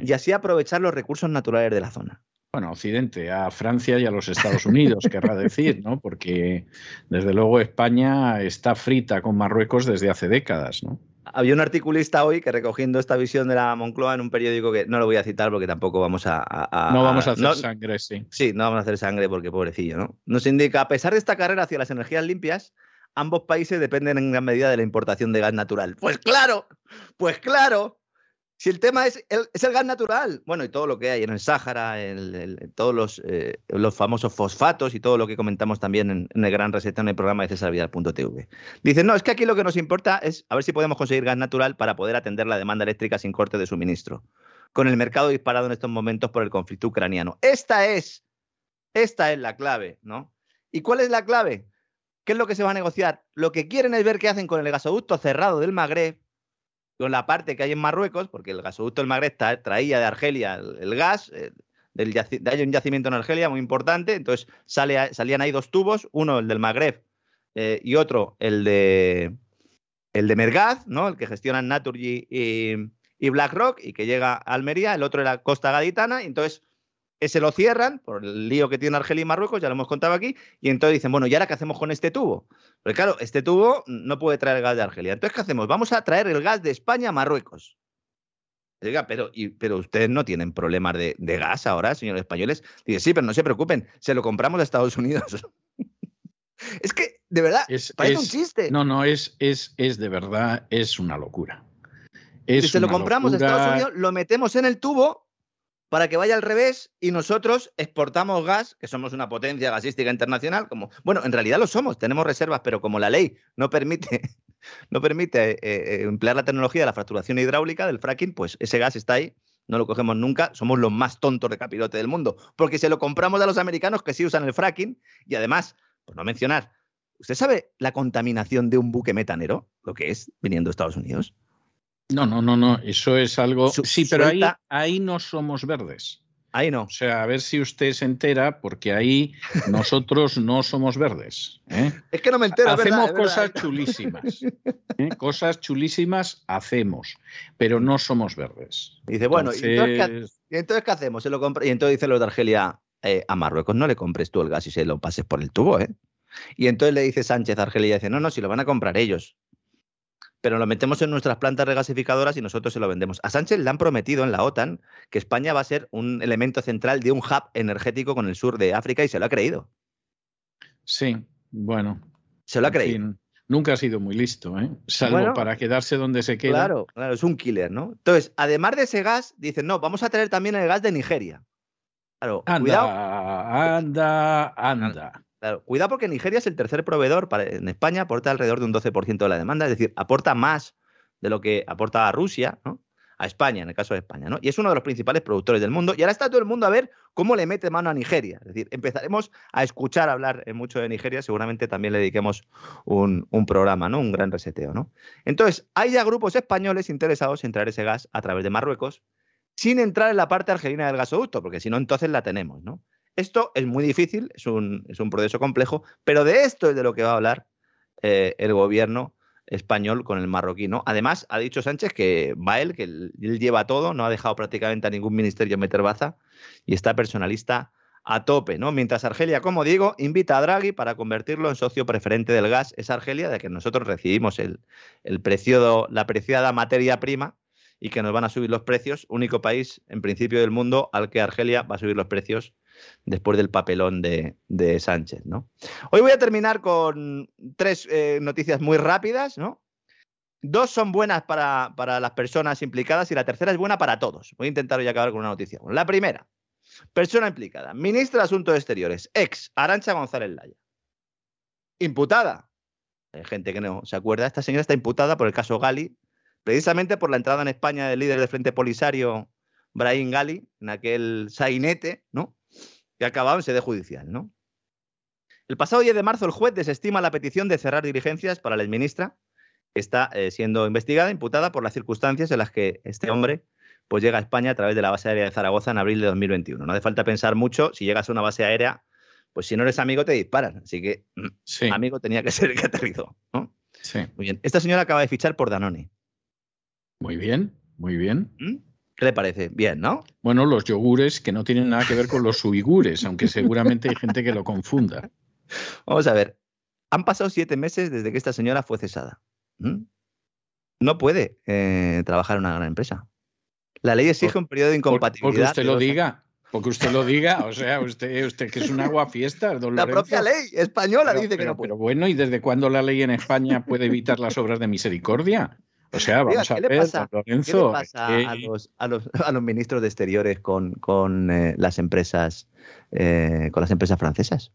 y así aprovechar los recursos naturales de la zona. Bueno, Occidente, a Francia y a los Estados Unidos, <laughs> querrá decir, ¿no? Porque desde luego España está frita con Marruecos desde hace décadas, ¿no? Había un articulista hoy que recogiendo esta visión de la Moncloa en un periódico que no lo voy a citar porque tampoco vamos a... no vamos a hacer sangre, sí. Sí, no vamos a hacer sangre porque pobrecillo, ¿no? Nos indica, a pesar de esta carrera hacia las energías limpias, ambos países dependen en gran medida de la importación de gas natural. Pues claro, pues claro. Si el tema es el, es el gas natural, bueno, y todo lo que hay en el Sáhara, todos los, eh, los, famosos fosfatos y todo lo que comentamos también en, el gran reset en el programa de cesarvidal.tv. Dicen, no, es que aquí lo que nos importa es a ver si podemos conseguir gas natural para poder atender la demanda eléctrica sin corte de suministro, con el mercado disparado en estos momentos por el conflicto ucraniano. Esta es, esta es la clave, ¿no? ¿Y cuál es la clave? ¿Qué es lo que se va a negociar? Lo que quieren es ver qué hacen con el gasoducto cerrado del Magreb, con la parte que hay en Marruecos, porque el gasoducto del Magreb traía de Argelia el, gas, eh, hay un yacimiento en Argelia muy importante, entonces salían ahí dos tubos, uno el del Magreb eh, y otro el de el de Mergaz, ¿no? el que gestionan Naturgy y, y BlackRock y que llega a Almería, el otro era Costa Gaditana, y entonces ese lo cierran por el lío que tiene Argelia y Marruecos, ya lo hemos contado aquí, y entonces dicen, bueno, ¿y ahora qué hacemos con este tubo? Porque claro, este tubo no puede traer el gas de Argelia. Entonces, ¿qué hacemos? Vamos a traer el gas de España a Marruecos. Diga, pero, pero ustedes no tienen problemas de, gas ahora, señores españoles. Dice, sí, pero no se preocupen, se lo compramos a Estados Unidos. <laughs> es que, de verdad, es, parece un chiste. No, no, es, es, es de verdad, es una locura. si se lo compramos a Estados Unidos, lo metemos en el tubo para que vaya al revés y nosotros exportamos gas, que somos una potencia gasística internacional, como, bueno, en realidad lo somos, tenemos reservas, pero como la ley no permite, <laughs> no permite eh, eh, emplear la tecnología de la fracturación hidráulica, del fracking, pues ese gas está ahí, no lo cogemos nunca, somos los más tontos de capirote del mundo, porque se lo compramos a los americanos que sí usan el fracking y además, por no mencionar, ¿usted sabe la contaminación de un buque metanero, lo que es viniendo de Estados Unidos? No, no, no, no, eso es algo... sí, pero ahí, ahí no somos verdes. Ahí no. O sea, a ver si usted se entera, porque ahí nosotros no somos verdes. ¿eh? Es que no me entero. Hacemos cosas chulísimas. ¿eh? Cosas chulísimas hacemos, pero no somos verdes. dice, bueno, ¿y, entonces, ¿qué, hacemos? Se lo y entonces dice los de Argelia, eh, a Marruecos no le compres tú el gas y se lo pases por el tubo, ¿eh? Y entonces le dice Sánchez a Argelia, dice, no, no, si lo van a comprar ellos pero lo metemos en nuestras plantas regasificadoras y nosotros se lo vendemos. A Sánchez le han prometido en la OTAN que España va a ser un elemento central de un hub energético con el sur de África y se lo ha creído. Sí, bueno. Se lo ha creído. nunca ha sido muy listo, ¿eh? Salvo para quedarse donde se queda. Claro, claro, es un killer, ¿no? Entonces, además de ese gas, dicen, no, vamos a tener también el gas de Nigeria. Claro, anda, cuidado. Anda, anda. Cuidado porque Nigeria es el tercer proveedor en España, aporta alrededor de un 12% de la demanda, es decir, aporta más de lo que aporta a Rusia, ¿no? a España, en el caso de España, ¿no? Y es uno de los principales productores del mundo. Y ahora está todo el mundo a ver cómo le mete mano a Nigeria. Es decir, empezaremos a escuchar hablar mucho de Nigeria, seguramente también le dediquemos un, un, programa, ¿no? Un gran reseteo, ¿no? Entonces, hay ya grupos españoles interesados en traer ese gas a través de Marruecos, sin entrar en la parte argelina del gasoducto, porque si no, entonces la tenemos, ¿no? Esto es muy difícil, es un, proceso complejo, pero de esto es de lo que va a hablar eh, el gobierno español con el marroquí. Además, ha dicho Sánchez que va él, que él lleva todo, no ha dejado prácticamente a ningún ministerio meter baza y está personalista a tope, ¿no? Mientras Argelia, como digo, invita a Draghi para convertirlo en socio preferente del gas. Es Argelia de que nosotros recibimos el, el precio, la preciada materia prima y que nos van a subir los precios. Único país, en principio, del mundo al que Argelia va a subir los precios después del papelón de, Sánchez. ¿no? Hoy voy a terminar con tres eh, noticias muy rápidas. ¿no? Dos son buenas para, las personas implicadas y la tercera es buena para todos. Voy a intentar hoy acabar con una noticia. La primera, persona implicada, ministra de Asuntos Exteriores, ex Arancha González Laya. Imputada. Hay gente que no se acuerda. Esta señora está imputada por el caso Gali, precisamente por la entrada en España del líder del Frente Polisario, Brahim Gali, en aquel sainete, ¿no? que ha acabado en sede judicial, ¿no? El pasado 10 de marzo, el juez desestima la petición de cerrar diligencias para la exministra, que está eh, siendo investigada, imputada por las circunstancias en las que este hombre pues llega a España a través de la base aérea de Zaragoza en abril de 2021. No hace falta pensar mucho, si llegas a una base aérea, pues si no eres amigo te disparan. Así que amigo tenía que ser el que aterrizó. ¿no? Sí. Muy bien. Esta señora acaba de fichar por Danone. Muy bien, muy bien. ¿Mm? ¿Qué le parece? Bien, ¿no? Bueno, los yogures que no tienen nada que ver con los uigures, aunque seguramente hay gente que lo confunda. Vamos a ver. Han pasado siete meses desde que esta señora fue cesada. ¿Mm? No puede eh, trabajar en una gran empresa. La ley exige un periodo de incompatibilidad. Porque usted lo diga. Porque usted lo diga, o sea, usted, usted que es un agua fiesta. la propia ley española dice que no puede. Pero bueno, ¿y desde cuándo la ley en España puede evitar las obras de misericordia? O sea, vamos a ver, Lorenzo, ¿qué le pasa a, los, ministros de Exteriores con, eh, las empresas eh, con las empresas francesas?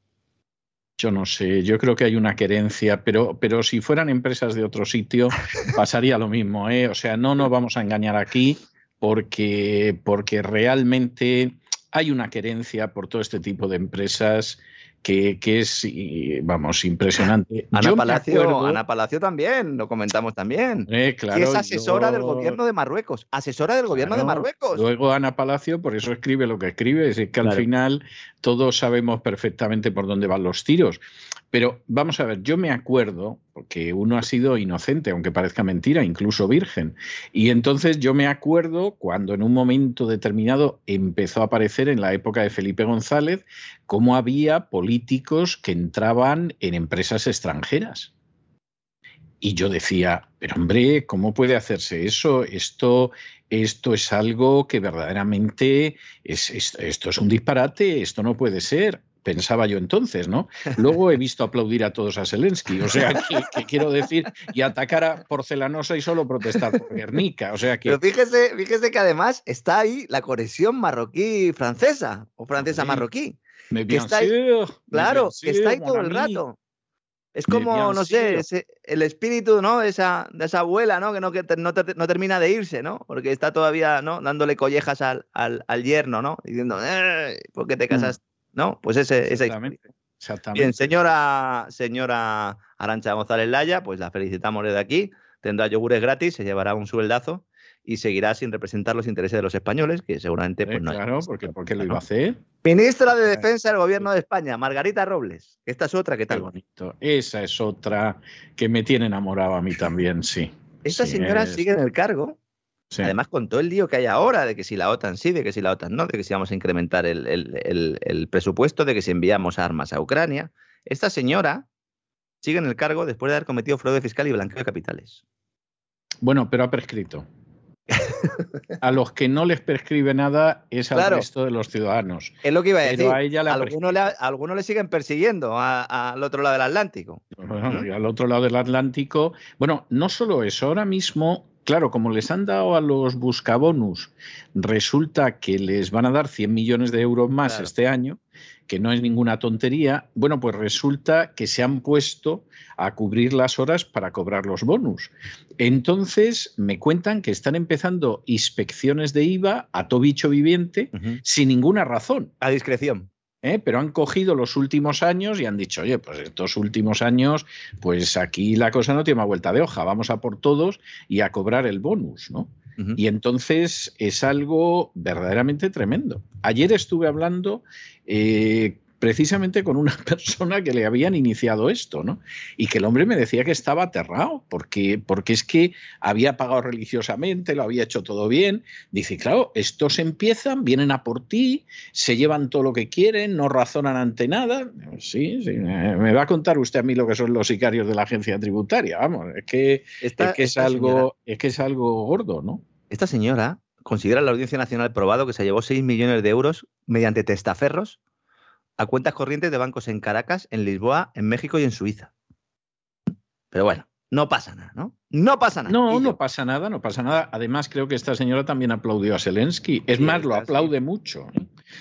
Yo no sé, yo creo que hay una querencia, pero, pero si fueran empresas de otro sitio <laughs> pasaría lo mismo, ¿eh? O sea, no nos vamos a engañar aquí porque, porque realmente hay una querencia por todo este tipo de empresas que, es, vamos, impresionante. Ana Palacio, Ana Palacio también, lo comentamos también. Eh, claro, es asesora del gobierno de Marruecos. Asesora del gobierno de Marruecos. Luego Ana Palacio, por eso escribe lo que escribe, es que al final todos sabemos perfectamente por dónde van los tiros. Pero vamos a ver, yo me acuerdo, porque uno ha sido inocente, aunque parezca mentira, incluso virgen. Y entonces yo me acuerdo cuando en un momento determinado empezó a aparecer en la época de Felipe González, cómo había políticos que entraban en empresas extranjeras. Y yo decía, pero hombre, ¿cómo puede hacerse eso? Esto, esto es algo que verdaderamente es, esto es un disparate, esto no puede ser pensaba yo entonces, ¿no? Luego he visto aplaudir a todos a Zelensky, o sea, que, quiero decir, y atacar a Porcelanosa y solo protestar por Guernica, o sea que... Pero fíjese, fíjese que además está ahí la conexión marroquí-francesa, o francesa-marroquí. Que está ahí, claro, que está ahí todo el rato. Es como, no sé, el espíritu, ¿no? De esa, de esa abuela, ¿no? Que, no, que no, termina de irse, ¿no? Porque está todavía, ¿no? Dándole collejas al, al, yerno, ¿no? Diciendo, eh, ¿por qué te mm. casaste? ¿No? Pues ese, esa Exactamente. Bien, señora, señora Arancha González Laya, pues la felicitamos desde aquí. Tendrá yogures gratis, se llevará un sueldazo y seguirá sin representar los intereses de los españoles, que seguramente pues, no Claro, porque, porque lo iba a hacer. Ministra de Defensa del Gobierno de España, Margarita Robles. Esta es otra que tal. bonito. Esa es otra que me tiene enamorado a mí también, sí. Esta señora sigue en el cargo Además, con todo el lío que hay ahora, de que si la OTAN sí, de que si la OTAN no, de que si vamos a incrementar el, presupuesto, de que si enviamos armas a Ucrania, esta señora sigue en el cargo después de haber cometido fraude fiscal y blanqueo de capitales. Bueno, pero ha prescrito. <laughs> a los que no les prescribe nada es al resto de los ciudadanos. Es lo que iba a decir. algunos, le, le, siguen persiguiendo al otro lado del Atlántico. al otro lado del Atlántico. Bueno, no solo eso, ahora mismo Claro, como les han dado a los buscabonus, resulta que les van a dar 100 millones de euros más este año, que no es ninguna tontería. Bueno, pues resulta que se han puesto a cubrir las horas para cobrar los bonus. Entonces, me cuentan que están empezando inspecciones de IVA a todo bicho viviente sin ninguna razón. A discreción. ¿Eh? pero han cogido los últimos años y han dicho, oye, pues estos últimos años, pues aquí la cosa no tiene más vuelta de hoja, vamos a por todos y a cobrar el bonus, ¿no? Y entonces es algo verdaderamente tremendo. Ayer estuve hablando eh, precisamente con una <laughs> persona que le habían iniciado esto, ¿no? Y que el hombre me decía que estaba aterrado, porque, porque es que había pagado religiosamente, lo había hecho todo bien. Dice, claro, estos empiezan, vienen a por ti, se llevan todo lo que quieren, no razonan ante nada. Sí, sí, me va a contar usted a mí lo que son los sicarios de la agencia tributaria, vamos, es que, es, que es, algo, es que es algo gordo, ¿no? Esta señora considera la Audiencia Nacional probado que se llevó 6 millones de euros mediante testaferros a cuentas corrientes de bancos en Caracas, en Lisboa, en México y en Suiza. Pero bueno, no pasa nada, ¿no? No pasa nada. No, no pasa nada, no pasa nada. Además, creo que esta señora también aplaudió a Zelensky. Es más, lo aplaude mucho.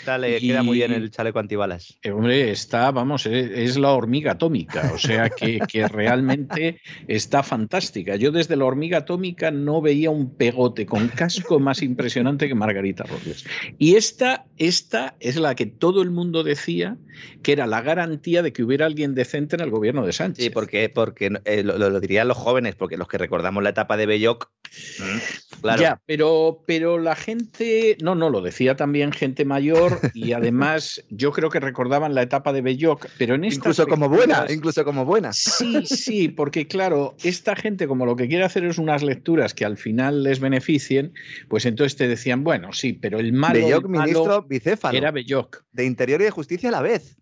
¿Eh? le queda muy bien el chaleco antibalas. Eh, hombre, está, vamos, eh, es, la hormiga atómica, o sea que, realmente está fantástica. Yo desde la hormiga atómica no veía un pegote con casco más impresionante que Margarita Robles. Y esta, esta es la que todo el mundo decía que era la garantía de que hubiera alguien decente en el gobierno de Sánchez. Sí, porque, porque eh, lo, dirían los jóvenes, porque los que recordamos la etapa de Belloc. Claro. Ya, pero, pero la gente, no, no, lo decía también gente mayor y además yo creo que recordaban la etapa de Belloc, pero en esta incluso como buena, incluso como buena. Sí, sí, porque claro, esta gente como lo que quiere hacer es unas lecturas que al final les beneficien, pues entonces te decían, bueno, sí, pero el malo, Belloc, ministro bicéfalo. Era Belloc. De Interior y de Justicia a la vez.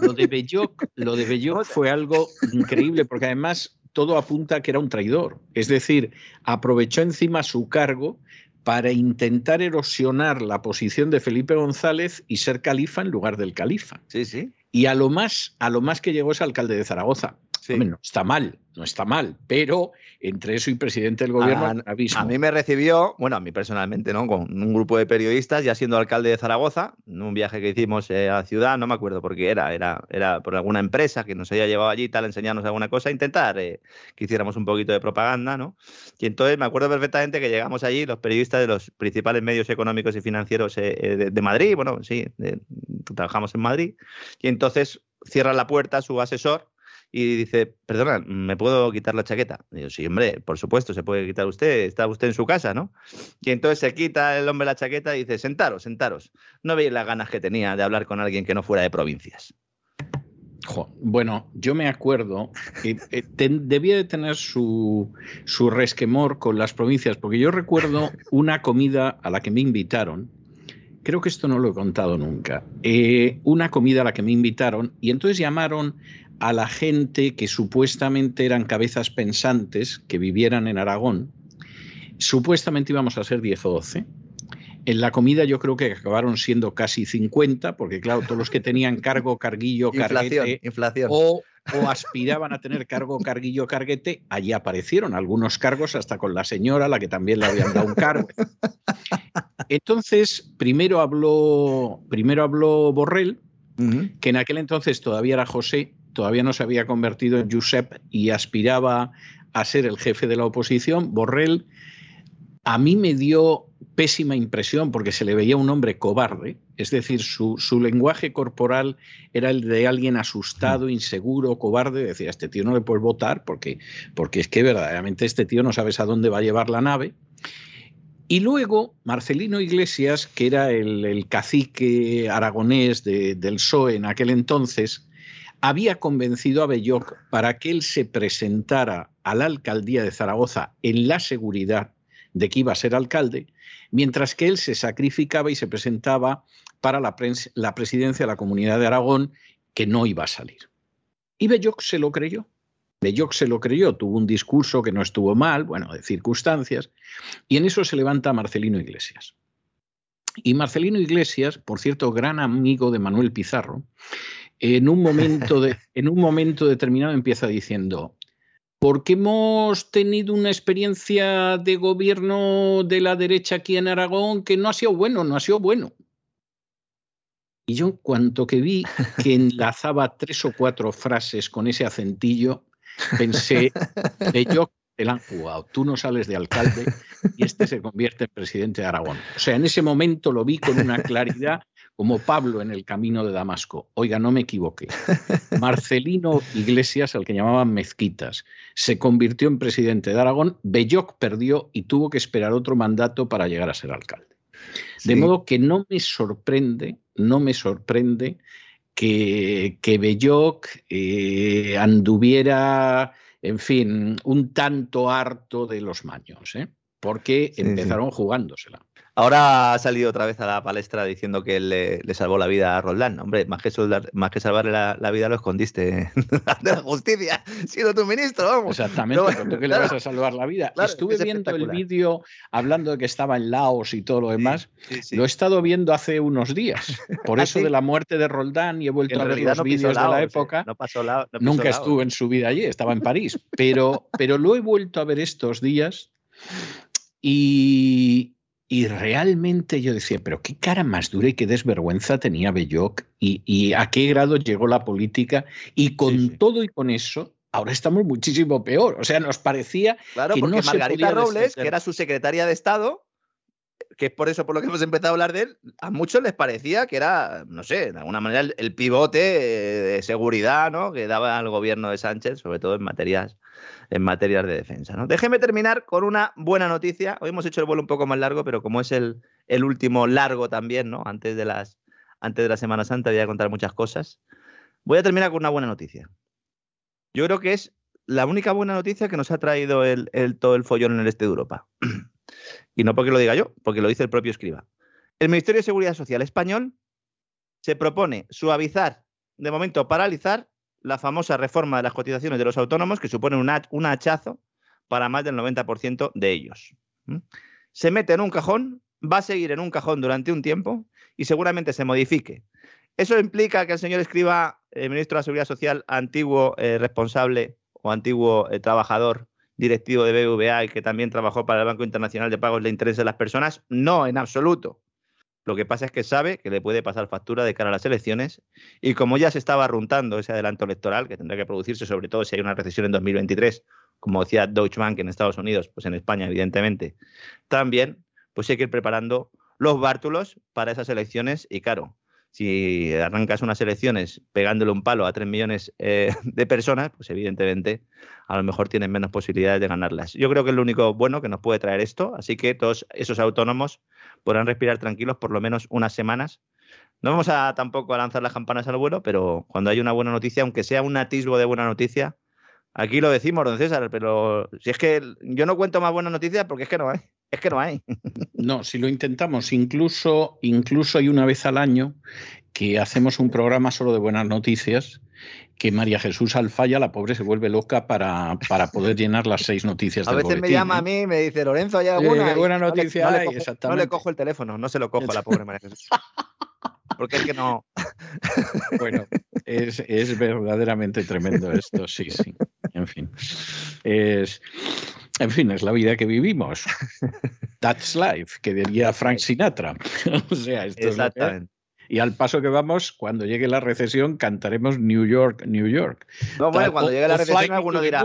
Lo de Belloc, lo de Belloc <laughs> fue algo increíble porque además todo apunta a que era un traidor. Es decir, aprovechó encima su cargo para intentar erosionar la posición de Felipe González y ser califa en lugar del califa. Sí, sí. Y a lo más, a lo más que llegó es alcalde de Zaragoza. Sí. no está mal, no está mal, pero entre eso y presidente del gobierno, a, a, mí me recibió, bueno, a mí personalmente, ¿no? Con un grupo de periodistas, ya siendo alcalde de Zaragoza, en un viaje que hicimos eh, a la ciudad, no me acuerdo por qué era, era, era por alguna empresa que nos haya llevado allí, tal, enseñarnos alguna cosa, intentar eh, que hiciéramos un poquito de propaganda, ¿no? Y entonces me acuerdo perfectamente que llegamos allí, los periodistas de los principales medios económicos y financieros eh, de, Madrid, bueno, sí, trabajamos en Madrid, y entonces cierra la puerta su asesor y dice, perdona, ¿me puedo quitar la chaqueta? Y yo, sí, hombre, por supuesto, se puede quitar usted, está usted en su casa, ¿no? Y entonces se quita el hombre la chaqueta y dice, sentaros, sentaros. No veis las ganas que tenía de hablar con alguien que no fuera de provincias. bueno, yo me acuerdo que eh, debía de tener su, su resquemor con las provincias, porque yo recuerdo una comida a la que me invitaron, creo que esto no lo he contado nunca, eh, una comida a la que me invitaron y entonces llamaron a la gente que supuestamente eran cabezas pensantes que vivieran en Aragón. Supuestamente íbamos a ser 10 o 12. En la comida yo creo que acabaron siendo casi 50, porque claro, todos los que tenían cargo, carguillo, carguete inflación. O, o, aspiraban a tener cargo, carguillo, carguete, allí aparecieron algunos cargos hasta con la señora, la que también le habían dado un cargo. Entonces, primero habló, primero habló Borrell, que en aquel entonces todavía era José, todavía no se había convertido en Josep y aspiraba a ser el jefe de la oposición, Borrell a mí me dio pésima impresión porque se le veía un hombre cobarde, es decir, su, lenguaje corporal era el de alguien asustado, inseguro, cobarde, decía, este tío no le puedes votar porque, porque es que verdaderamente este tío no sabes a dónde va a llevar la nave. Y luego Marcelino Iglesias, que era el, cacique aragonés del PSOE en aquel entonces, había convencido a Belloc para que él se presentara a la alcaldía de Zaragoza en la seguridad de que iba a ser alcalde, mientras que él se sacrificaba y se presentaba para la, presidencia de la Comunidad de Aragón, que no iba a salir. Y Belloc se lo creyó. Belloc se lo creyó, tuvo un discurso que no estuvo mal, bueno, de circunstancias, y en eso se levanta Marcelino Iglesias. Y Marcelino Iglesias, por cierto, gran amigo de Manuel Pizarro, en un momento, de, <laughs> en un momento determinado empieza diciendo, porque hemos tenido una experiencia de gobierno de la derecha aquí en Aragón que no ha sido bueno, no ha sido bueno. Y yo, cuanto que vi que enlazaba <laughs> tres o cuatro frases con ese acentillo, pensé, de yo, te la han jugado, tú no sales de alcalde y este se convierte en presidente de Aragón. O sea, en ese momento lo vi con una claridad como Pablo en el camino de Damasco. Oiga, no me equivoqué. <laughs> Marcelino Iglesias, al que llamaban Mezquitas, se convirtió en presidente de Aragón, Belloc perdió y tuvo que esperar otro mandato para llegar a ser alcalde. De modo que no me sorprende, no me sorprende que, que Belloc eh, anduviera, en fin, un tanto harto de los maños, ¿eh? porque empezaron jugándosela. Ahora ha salido otra vez a la palestra diciendo que le, le salvó la vida a Roldán. Hombre, más que, más que salvarle la, vida lo escondiste <laughs> de la justicia, siendo tu ministro, vamos. Exactamente, no, tú que le vas a salvar la vida. Estuve viendo el vídeo hablando de que estaba en Laos y todo lo demás. Lo he estado viendo hace unos días. <laughs> Por ¿Ah, eso de la muerte de Roldán y he vuelto a ver los vídeos de la ¿eh? época. No pasó la, Nunca estuve en su vida allí, estaba en París. Pero, pero lo he vuelto a ver estos días y, y realmente yo decía, pero qué cara más dura y qué desvergüenza tenía Belloc y, a qué grado llegó la política. Y con todo y con eso, ahora estamos muchísimo peor. O sea, nos parecía claro, que porque Margarita Robles, que era su secretaria de Estado, que es por eso por lo que hemos empezado a hablar de él, a muchos les parecía que era, no sé, de alguna manera el, pivote de seguridad ¿no? que daba al gobierno de Sánchez, sobre todo en materias, en materias de defensa. ¿no? Déjeme terminar con una buena noticia. Hoy hemos hecho el vuelo un poco más largo, pero como es el, el último largo también, ¿no? antes, de las, antes de la Semana Santa, voy a contar muchas cosas. Voy a terminar con una buena noticia. Yo creo que es la única buena noticia que nos ha traído el, todo el follón en el este de Europa. <clears throat> Y no porque lo diga yo, porque lo dice el propio escriba. El Ministerio de Seguridad Social español se propone suavizar, de momento paralizar, la famosa reforma de las cotizaciones de los autónomos, que supone un, hachazo para más del 90% de ellos. Se mete en un cajón, va a seguir en un cajón durante un tiempo y seguramente se modifique. Eso implica que el señor escriba, el ministro de la Seguridad Social, antiguo eh, responsable o antiguo eh, trabajador directivo de BVA y que también trabajó para el Banco Internacional de Pagos de Interés de las Personas? No, en absoluto. Lo que pasa es que sabe que le puede pasar factura de cara a las elecciones y como ya se estaba arruntando ese adelanto electoral que tendrá que producirse, sobre todo si hay una recesión en 2023, como decía Deutsche Bank en Estados Unidos, pues en España, evidentemente, también, pues hay que ir preparando los bártulos para esas elecciones y claro, si arrancas unas elecciones pegándole un palo a 3 millones eh, <laughs> de personas, pues evidentemente a lo mejor tienen menos posibilidades de ganarlas. Yo creo que es lo único bueno que nos puede traer esto, así que todos esos autónomos podrán respirar tranquilos por lo menos unas semanas. No vamos a tampoco a lanzar las campanas al vuelo, pero cuando hay una buena noticia, aunque sea un atisbo de buena noticia, aquí lo decimos, don César, pero si es que yo no cuento más buenas noticias porque es que no hay. Es que no hay. No, si lo intentamos, incluso, incluso hay una vez al año que hacemos un programa solo de buenas noticias, que María Jesús Alfaya, la pobre, se vuelve loca para, para poder llenar las seis noticias. A veces me llama a mí y me dice, Lorenzo, ¿hay alguna? buena noticia no le, cojo, no le cojo el teléfono, no se lo cojo a la pobre María Jesús. <laughs> Porque es que no. Bueno, es, es verdaderamente tremendo esto, sí, sí. En fin. Es. En fin, es la vida que vivimos. <laughs> That's life, que diría Frank Sinatra. <laughs> o sea, esto Exactamente. y al paso que vamos, cuando llegue la recesión, cantaremos New York, New York. No, bueno, cuando llegue la recesión, alguno dirá,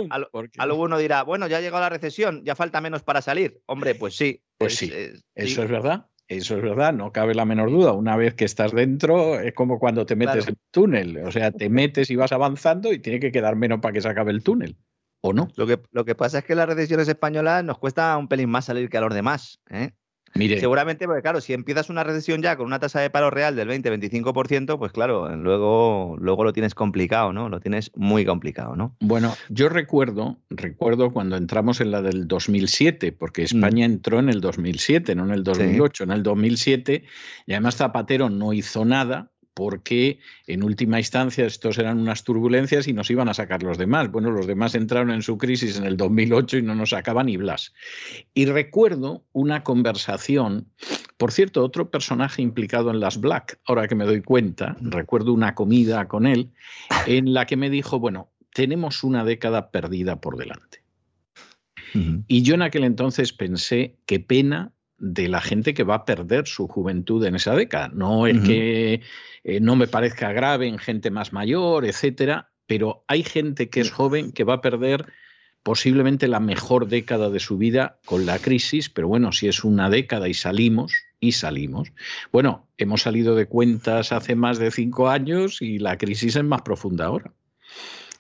alguno dirá, bueno, ya llegó la recesión, ya falta menos para salir. Hombre, pues sí. Pues sí, eso es verdad. Eso es verdad, no cabe la menor duda. Una vez que estás dentro, es como cuando te metes en el túnel. O sea, te metes y vas avanzando y tiene que quedar menos para que se acabe el túnel. ¿O no? Lo que, lo que pasa es que las recesiones españolas nos cuesta un pelín más salir que a los demás. ¿eh? Mire. Seguramente, porque claro, si empiezas una recesión ya con una tasa de paro real del 20-25%, pues claro, luego, luego lo tienes complicado, ¿no? Lo tienes muy complicado, ¿no? Bueno, yo recuerdo, recuerdo cuando entramos en la del 2007, porque mm. España entró en el 2007, no en el 2008, en el 2007, y además Zapatero no hizo nada, porque en última instancia estos eran unas turbulencias y nos iban a sacar los demás. Bueno, los demás entraron en su crisis en el 2008 y no nos sacaban ni Blas. Y recuerdo una conversación, por cierto, otro personaje implicado en las Black, ahora que me doy cuenta, recuerdo una comida con él, en la que me dijo, bueno, tenemos una década perdida por delante. Y yo en aquel entonces pensé, qué pena de la gente que va a perder su juventud en esa década. No es que eh, no me parezca grave en gente más mayor, etcétera, pero hay gente que es joven que va a perder posiblemente la mejor década de su vida con la crisis, pero bueno, si es una década y salimos, y salimos. Bueno, hemos salido de cuentas hace más de cinco años y la crisis es más profunda ahora.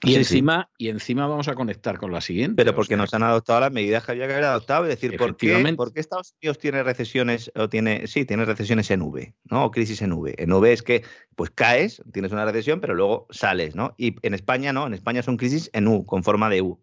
Y, encima, y encima vamos a conectar con la siguiente. Pero porque nos han adoptado las medidas que había que haber adoptado. Es decir, ¿por qué, ¿por qué, Estados Unidos tiene recesiones o tiene, sí, tiene recesiones en V, ¿no? O crisis en V. En V es que pues caes, tienes una recesión, pero luego sales, ¿no? Y en España no, en España son crisis en U, con forma de U.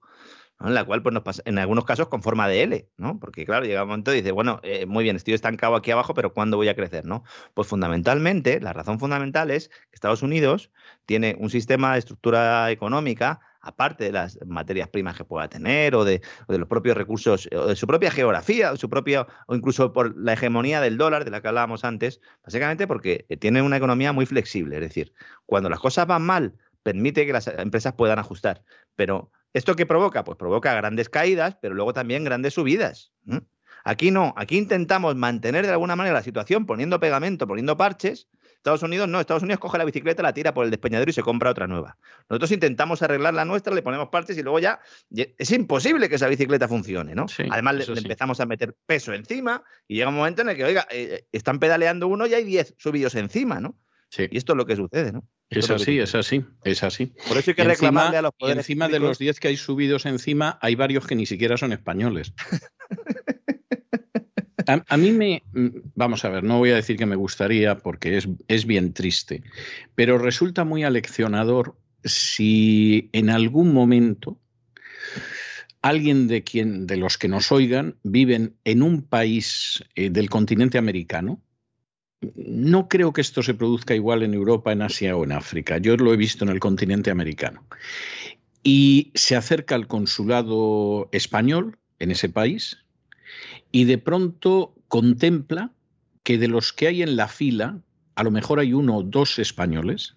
En la cual, pues, nos pasa, en algunos casos con forma de L, ¿no? Porque, claro, llega un momento y dice, bueno, eh, muy bien, estoy estancado aquí abajo, pero ¿cuándo voy a crecer, no? Pues fundamentalmente, la razón fundamental es que Estados Unidos tiene un sistema de estructura económica aparte de las materias primas que pueda tener o de, los propios recursos, o de su propia geografía, o su propia, o incluso por la hegemonía del dólar de la que hablábamos antes, básicamente porque tiene una economía muy flexible. Es decir, cuando las cosas van mal, permite que las empresas puedan ajustar. Pero ¿Esto qué provoca? Pues provoca grandes caídas, pero luego también grandes subidas. Aquí no, aquí intentamos mantener de alguna manera la situación poniendo pegamento, poniendo parches. Estados Unidos no, Estados Unidos coge la bicicleta, la tira por el despeñadero y se compra otra nueva. Nosotros intentamos arreglar la nuestra, le ponemos parches y luego ya es imposible que esa bicicleta funcione, ¿no? Además le, empezamos a meter peso encima y llega un momento en el que, oiga, eh, están pedaleando uno y hay 10 subidos encima, ¿no? Y esto es lo que sucede, ¿no? Es así, es así, es así. Por eso hay que reclamarle a los poderes. encima de los 10 que hay subidos encima, hay varios que ni siquiera son españoles. <laughs> a, mí me. Vamos a ver, no voy a decir que me gustaría porque es, es bien triste, pero resulta muy aleccionador si en algún momento alguien de quien de los que nos oigan viven en un país eh, del continente americano no creo que esto se produzca igual en Europa, en Asia o en África. Yo lo he visto en el continente americano. Y se acerca al consulado español en ese país y de pronto contempla que de los que hay en la fila, a lo mejor hay uno o dos españoles,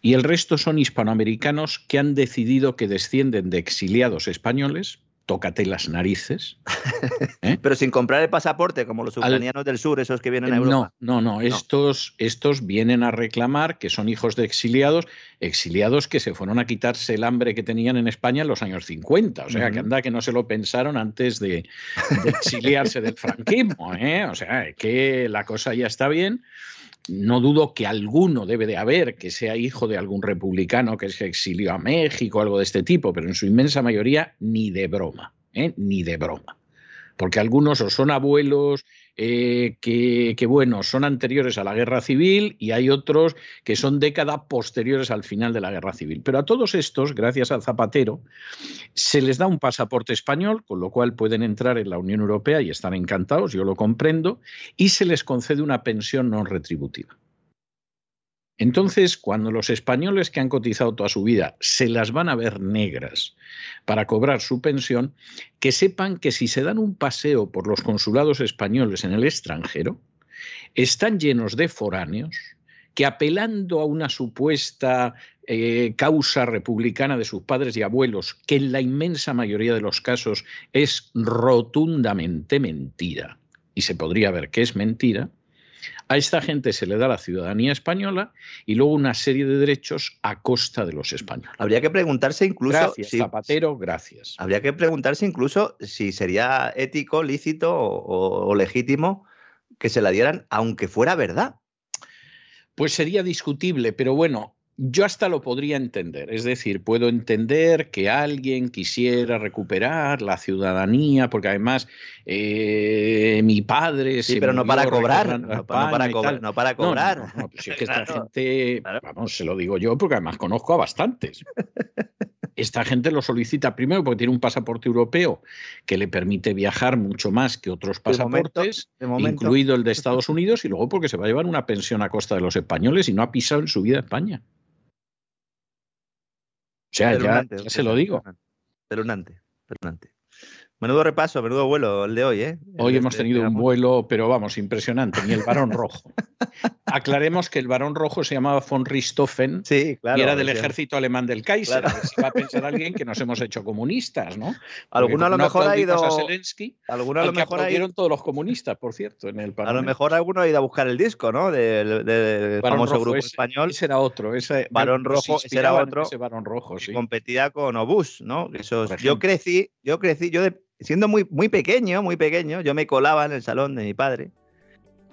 y el resto son hispanoamericanos que han decidido que descienden de exiliados españoles tócate las narices. <laughs> ¿eh? Pero sin comprar el pasaporte, como los ucranianos del sur, esos que vienen a Europa. No, no, no. Estos, estos vienen a reclamar que son hijos de exiliados, exiliados que se fueron a quitarse el hambre que tenían en España en los años 50. O sea, que anda que no se lo pensaron antes de, exiliarse del <laughs> franquismo. ¿eh? O sea, que la cosa ya está bien no dudo que alguno debe de haber que sea hijo de algún republicano que se exilió a México, algo de este tipo, pero en su inmensa mayoría ni de broma, ¿eh? ni de broma. Porque algunos o son abuelos eh, que, bueno, son anteriores a la guerra civil y hay otros que son décadas posteriores al final de la guerra civil. Pero a todos estos, gracias al Zapatero, se les da un pasaporte español, con lo cual pueden entrar en la Unión Europea y están encantados, yo lo comprendo, y se les concede una pensión no retributiva. Entonces, cuando los españoles que han cotizado toda su vida se las van a ver negras para cobrar su pensión, que sepan que si se dan un paseo por los consulados españoles en el extranjero, están llenos de foráneos que apelando a una supuesta eh, causa republicana de sus padres y abuelos, que en la inmensa mayoría de los casos es rotundamente mentira, y se podría ver que es mentira, a esta gente se le da la ciudadanía española y luego una serie de derechos a costa de los españoles. Habría que preguntarse incluso. Gracias, Zapatero, gracias. Habría que preguntarse incluso si sería ético, lícito o legítimo que se la dieran, aunque fuera verdad. Pues sería discutible, pero bueno, yo hasta lo podría entender, es decir, puedo entender que alguien quisiera recuperar la ciudadanía, porque además eh, mi padre... Sí, pero no para cobrar, no, para cobrar, no, para cobrar. No, pues es que esta <laughs> gente, vamos, se lo digo yo porque además conozco a bastantes. Esta gente lo solicita primero porque tiene un pasaporte europeo que le permite viajar mucho más que otros pasaportes, incluido el de <laughs> Estados Unidos, y luego porque se va a llevar una pensión a costa de los españoles y no ha pisado en su vida España. O sea, ya, se lo digo. Perunante, perunante. Menudo repaso, menudo vuelo el de hoy, ¿eh? Hoy hemos este tenido un vuelo, pero vamos, impresionante, ni el varón rojo. <laughs> Aclaremos que el varón rojo se llamaba von Richthofen sí, claro, y era del ejército alemán del Kaiser. Si va a pensar alguien que nos hemos hecho comunistas, ¿no? Alguno a lo mejor ha ido. A Zelensky, alguno a lo mejor ha ido. todos los comunistas, por cierto, en el A lo mejor alguno ha ido a buscar el disco, ¿no? Del, famoso grupo español. Ese era otro. Ese, varón rojo, ese era otro. Ese varón rojo, sí. competía con Obús, ¿no? yo crecí, yo crecí, yo de, siendo muy, muy pequeño, muy pequeño, yo me colaba en el salón de mi padre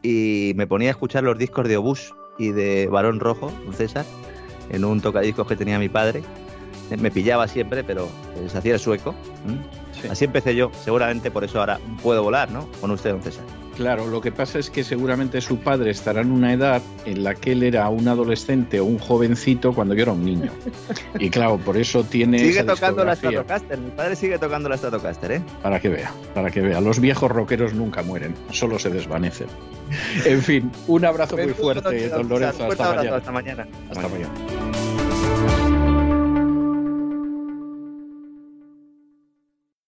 y me ponía a escuchar los discos de Obús y de Barón Rojo, César, en un tocadiscos que tenía mi padre. me pillaba siempre, pero se hacía el sueco. Así empecé yo, seguramente por eso ahora puedo volar, ¿no? Con usted, don César. Claro, lo que pasa es que seguramente su padre estará en una edad en la que él era un adolescente o un jovencito cuando yo era un niño. Y claro, por eso tiene. Sigue tocando la Stratocaster, mi padre sigue tocando la Stratocaster, ¿eh? Para que vea, para que vea. Los viejos rockeros nunca mueren, solo se desvanecen. En fin, un abrazo muy fuerte, don Lorenzo. Hasta mañana. Hasta mañana.